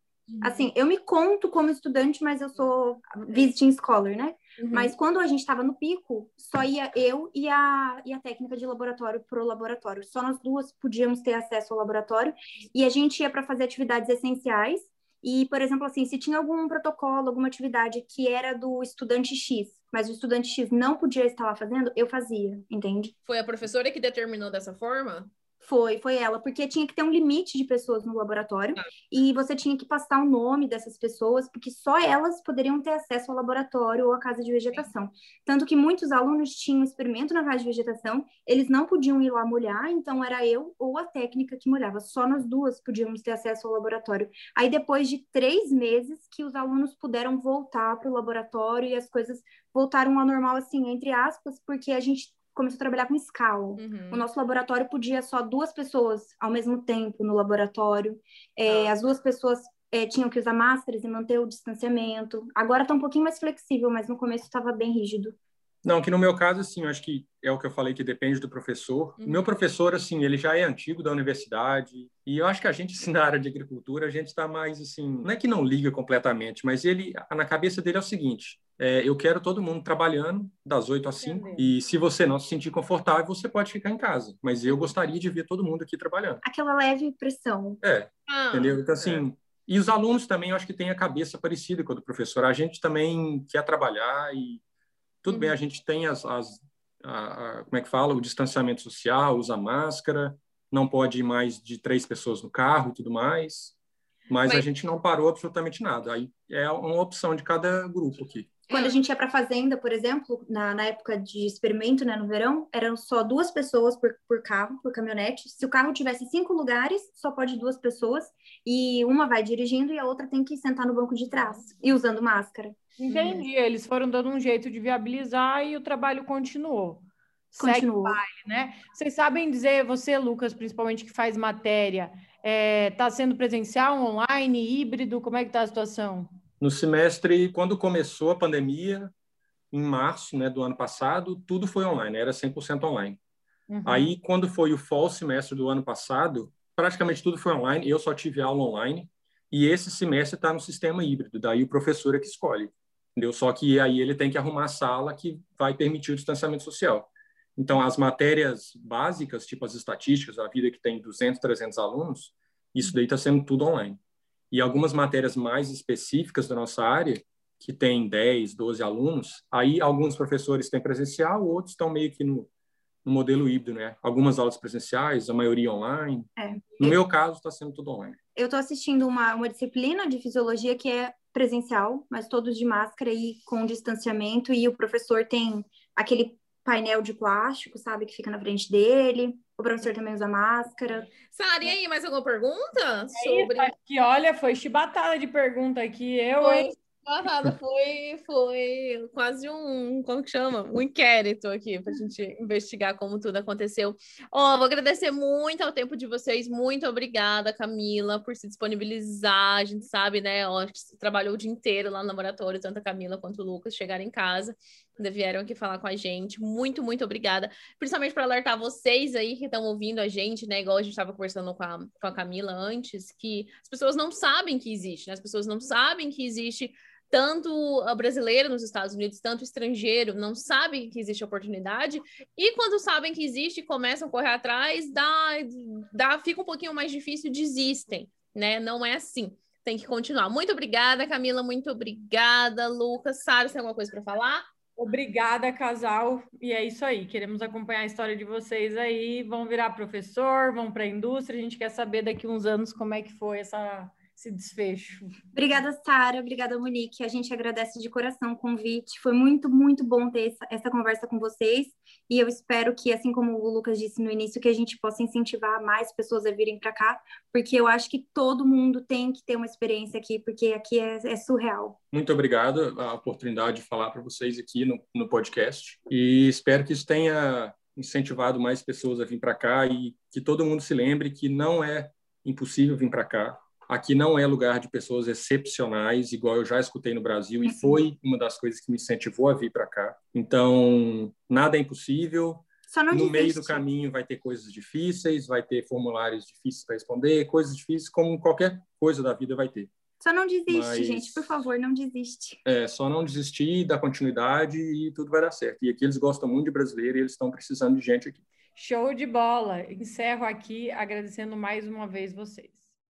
Assim, eu me conto como estudante, mas eu sou visiting scholar, né? Uhum. Mas quando a gente estava no pico, só ia eu e a, e a técnica de laboratório pro laboratório. Só nós duas podíamos ter acesso ao laboratório. E a gente ia para fazer atividades essenciais. E, por exemplo, assim, se tinha algum protocolo, alguma atividade que era do estudante X, mas o estudante X não podia estar lá fazendo, eu fazia, entende? Foi a professora que determinou dessa forma? Foi, foi ela, porque tinha que ter um limite de pessoas no laboratório e você tinha que passar o nome dessas pessoas, porque só elas poderiam ter acesso ao laboratório ou à casa de vegetação. Tanto que muitos alunos tinham experimento na casa de vegetação, eles não podiam ir lá molhar, então era eu ou a técnica que molhava. Só nós duas podíamos ter acesso ao laboratório. Aí depois de três meses que os alunos puderam voltar para o laboratório e as coisas voltaram ao normal, assim, entre aspas, porque a gente começou a trabalhar com escala. Uhum. O nosso laboratório podia só duas pessoas ao mesmo tempo no laboratório. É, Ah. As duas pessoas é, tinham que usar máscaras e manter o distanciamento. Agora está um pouquinho mais flexível, mas no começo estava bem rígido. Não, que no meu caso, assim, eu acho que é o que eu falei que depende do professor. Uhum. O meu professor, assim, ele já é antigo da universidade e eu acho que a gente, assim, na área de agricultura, a gente está mais, assim, não é que não liga completamente, mas ele, na cabeça dele é o seguinte, é, eu quero todo mundo trabalhando das 8 às 5 Entendeu. e se você não se sentir confortável, você pode ficar em casa, mas eu gostaria de ver todo mundo aqui trabalhando. Aquela leve pressão. É, Ah, entendeu? Então, assim, e os alunos também, eu acho que têm a cabeça parecida com a do professor. A gente também quer trabalhar e tudo bem, a gente tem as, as a- a- como é que fala, o distanciamento social, usa máscara, não pode ir mais de três pessoas no carro e tudo mais, mas, a Mas- gente não parou absolutamente nada. Aí é uma opção de cada grupo aqui. Quando É. a gente ia para a fazenda, por exemplo, na, na época de experimento, né, no verão, eram só duas pessoas por, por carro, por caminhonete. Se o carro tivesse cinco lugares, só pode duas pessoas. E uma vai dirigindo e a outra tem que sentar no banco de trás e usando máscara. Entendi. Eles foram dando um jeito de viabilizar e o trabalho continuou. Segue Continuou. né? Vocês sabem dizer, você, Lucas, principalmente que faz matéria, está sendo presencial, online, híbrido? Como é que está a situação? No semestre, quando começou a pandemia, em março né, do ano passado, tudo foi online, era 100% online. Uhum. Aí, quando foi o fall semestre do ano passado, praticamente tudo foi online, eu só tive aula online, e esse semestre está no sistema híbrido, daí o professor é que escolhe, entendeu? Só que aí ele tem que arrumar a sala que vai permitir o distanciamento social. Então, as matérias básicas, tipo as estatísticas, a vida que tem 200, 300 alunos, isso daí está sendo tudo online. E algumas matérias mais específicas da nossa área, que tem 10, 12 alunos, aí alguns professores têm presencial, outros estão meio que no, no modelo híbrido, né? Algumas aulas presenciais, a maioria online. É. No eu, meu caso, está sendo tudo online. Eu estou assistindo uma, uma disciplina de fisiologia que é presencial, mas todos de máscara e com distanciamento, e o professor tem aquele painel de plástico, sabe, que fica na frente dele. O professor também usa máscara. Sara, e aí, mais alguma pergunta? É sobre... Isso, aqui, olha, foi chibatada de pergunta aqui. Eu, foi. hein? Passada foi, foi quase um, como que chama? Um inquérito aqui para a gente investigar como tudo aconteceu. Ó, oh, vou agradecer muito ao tempo de vocês, muito obrigada, Camila, por se disponibilizar. A gente sabe, né? Ó, trabalhou o dia inteiro lá no laboratório, tanto a Camila quanto o Lucas chegaram em casa, ainda vieram aqui falar com a gente. Muito, muito obrigada. Principalmente para alertar vocês aí que estão ouvindo a gente, né? Igual a gente estava conversando com a, com a Camila antes, que as pessoas não sabem que existe, né? As pessoas não sabem que existe tanto brasileiro nos Estados Unidos, tanto estrangeiro, não sabem que existe oportunidade, e quando sabem que existe, começam a correr atrás, dá, dá, fica um pouquinho mais difícil, desistem, né? Não é assim. Tem que continuar. Muito obrigada, Camila. Muito obrigada, Lucas. Sara, você tem alguma coisa para falar? Obrigada, casal. E é isso aí. Queremos acompanhar a história de vocês aí. Vão virar professor, vão para a indústria. A gente quer saber daqui uns anos como é que foi essa esse desfecho. Obrigada, Sara. Obrigada, Monique. A gente agradece de coração o convite. Foi muito, muito bom ter essa, essa, conversa com vocês. E eu espero que, assim como o Lucas disse no início, que a gente possa incentivar mais pessoas a virem para cá, porque eu acho que todo mundo tem que ter uma experiência aqui, porque aqui é, é surreal. Muito obrigado a oportunidade de falar para vocês aqui no, no podcast. E espero que isso tenha incentivado mais pessoas a vir para cá e que todo mundo se lembre que não é impossível vir para cá Aqui não é lugar de pessoas excepcionais, igual eu já escutei no Brasil, e uhum. foi uma das coisas que me incentivou a vir para cá. Então, nada é impossível. no desiste. meio do caminho vai ter coisas difíceis, vai ter formulários difíceis para responder, coisas difíceis, como qualquer coisa da vida vai ter. Só não desiste, Mas, gente, por favor, não desiste. É, só não desistir, dar continuidade e tudo vai dar certo. E aqui eles gostam muito de brasileiro e eles estão precisando de gente aqui. Show de bola! Encerro aqui agradecendo mais uma vez vocês.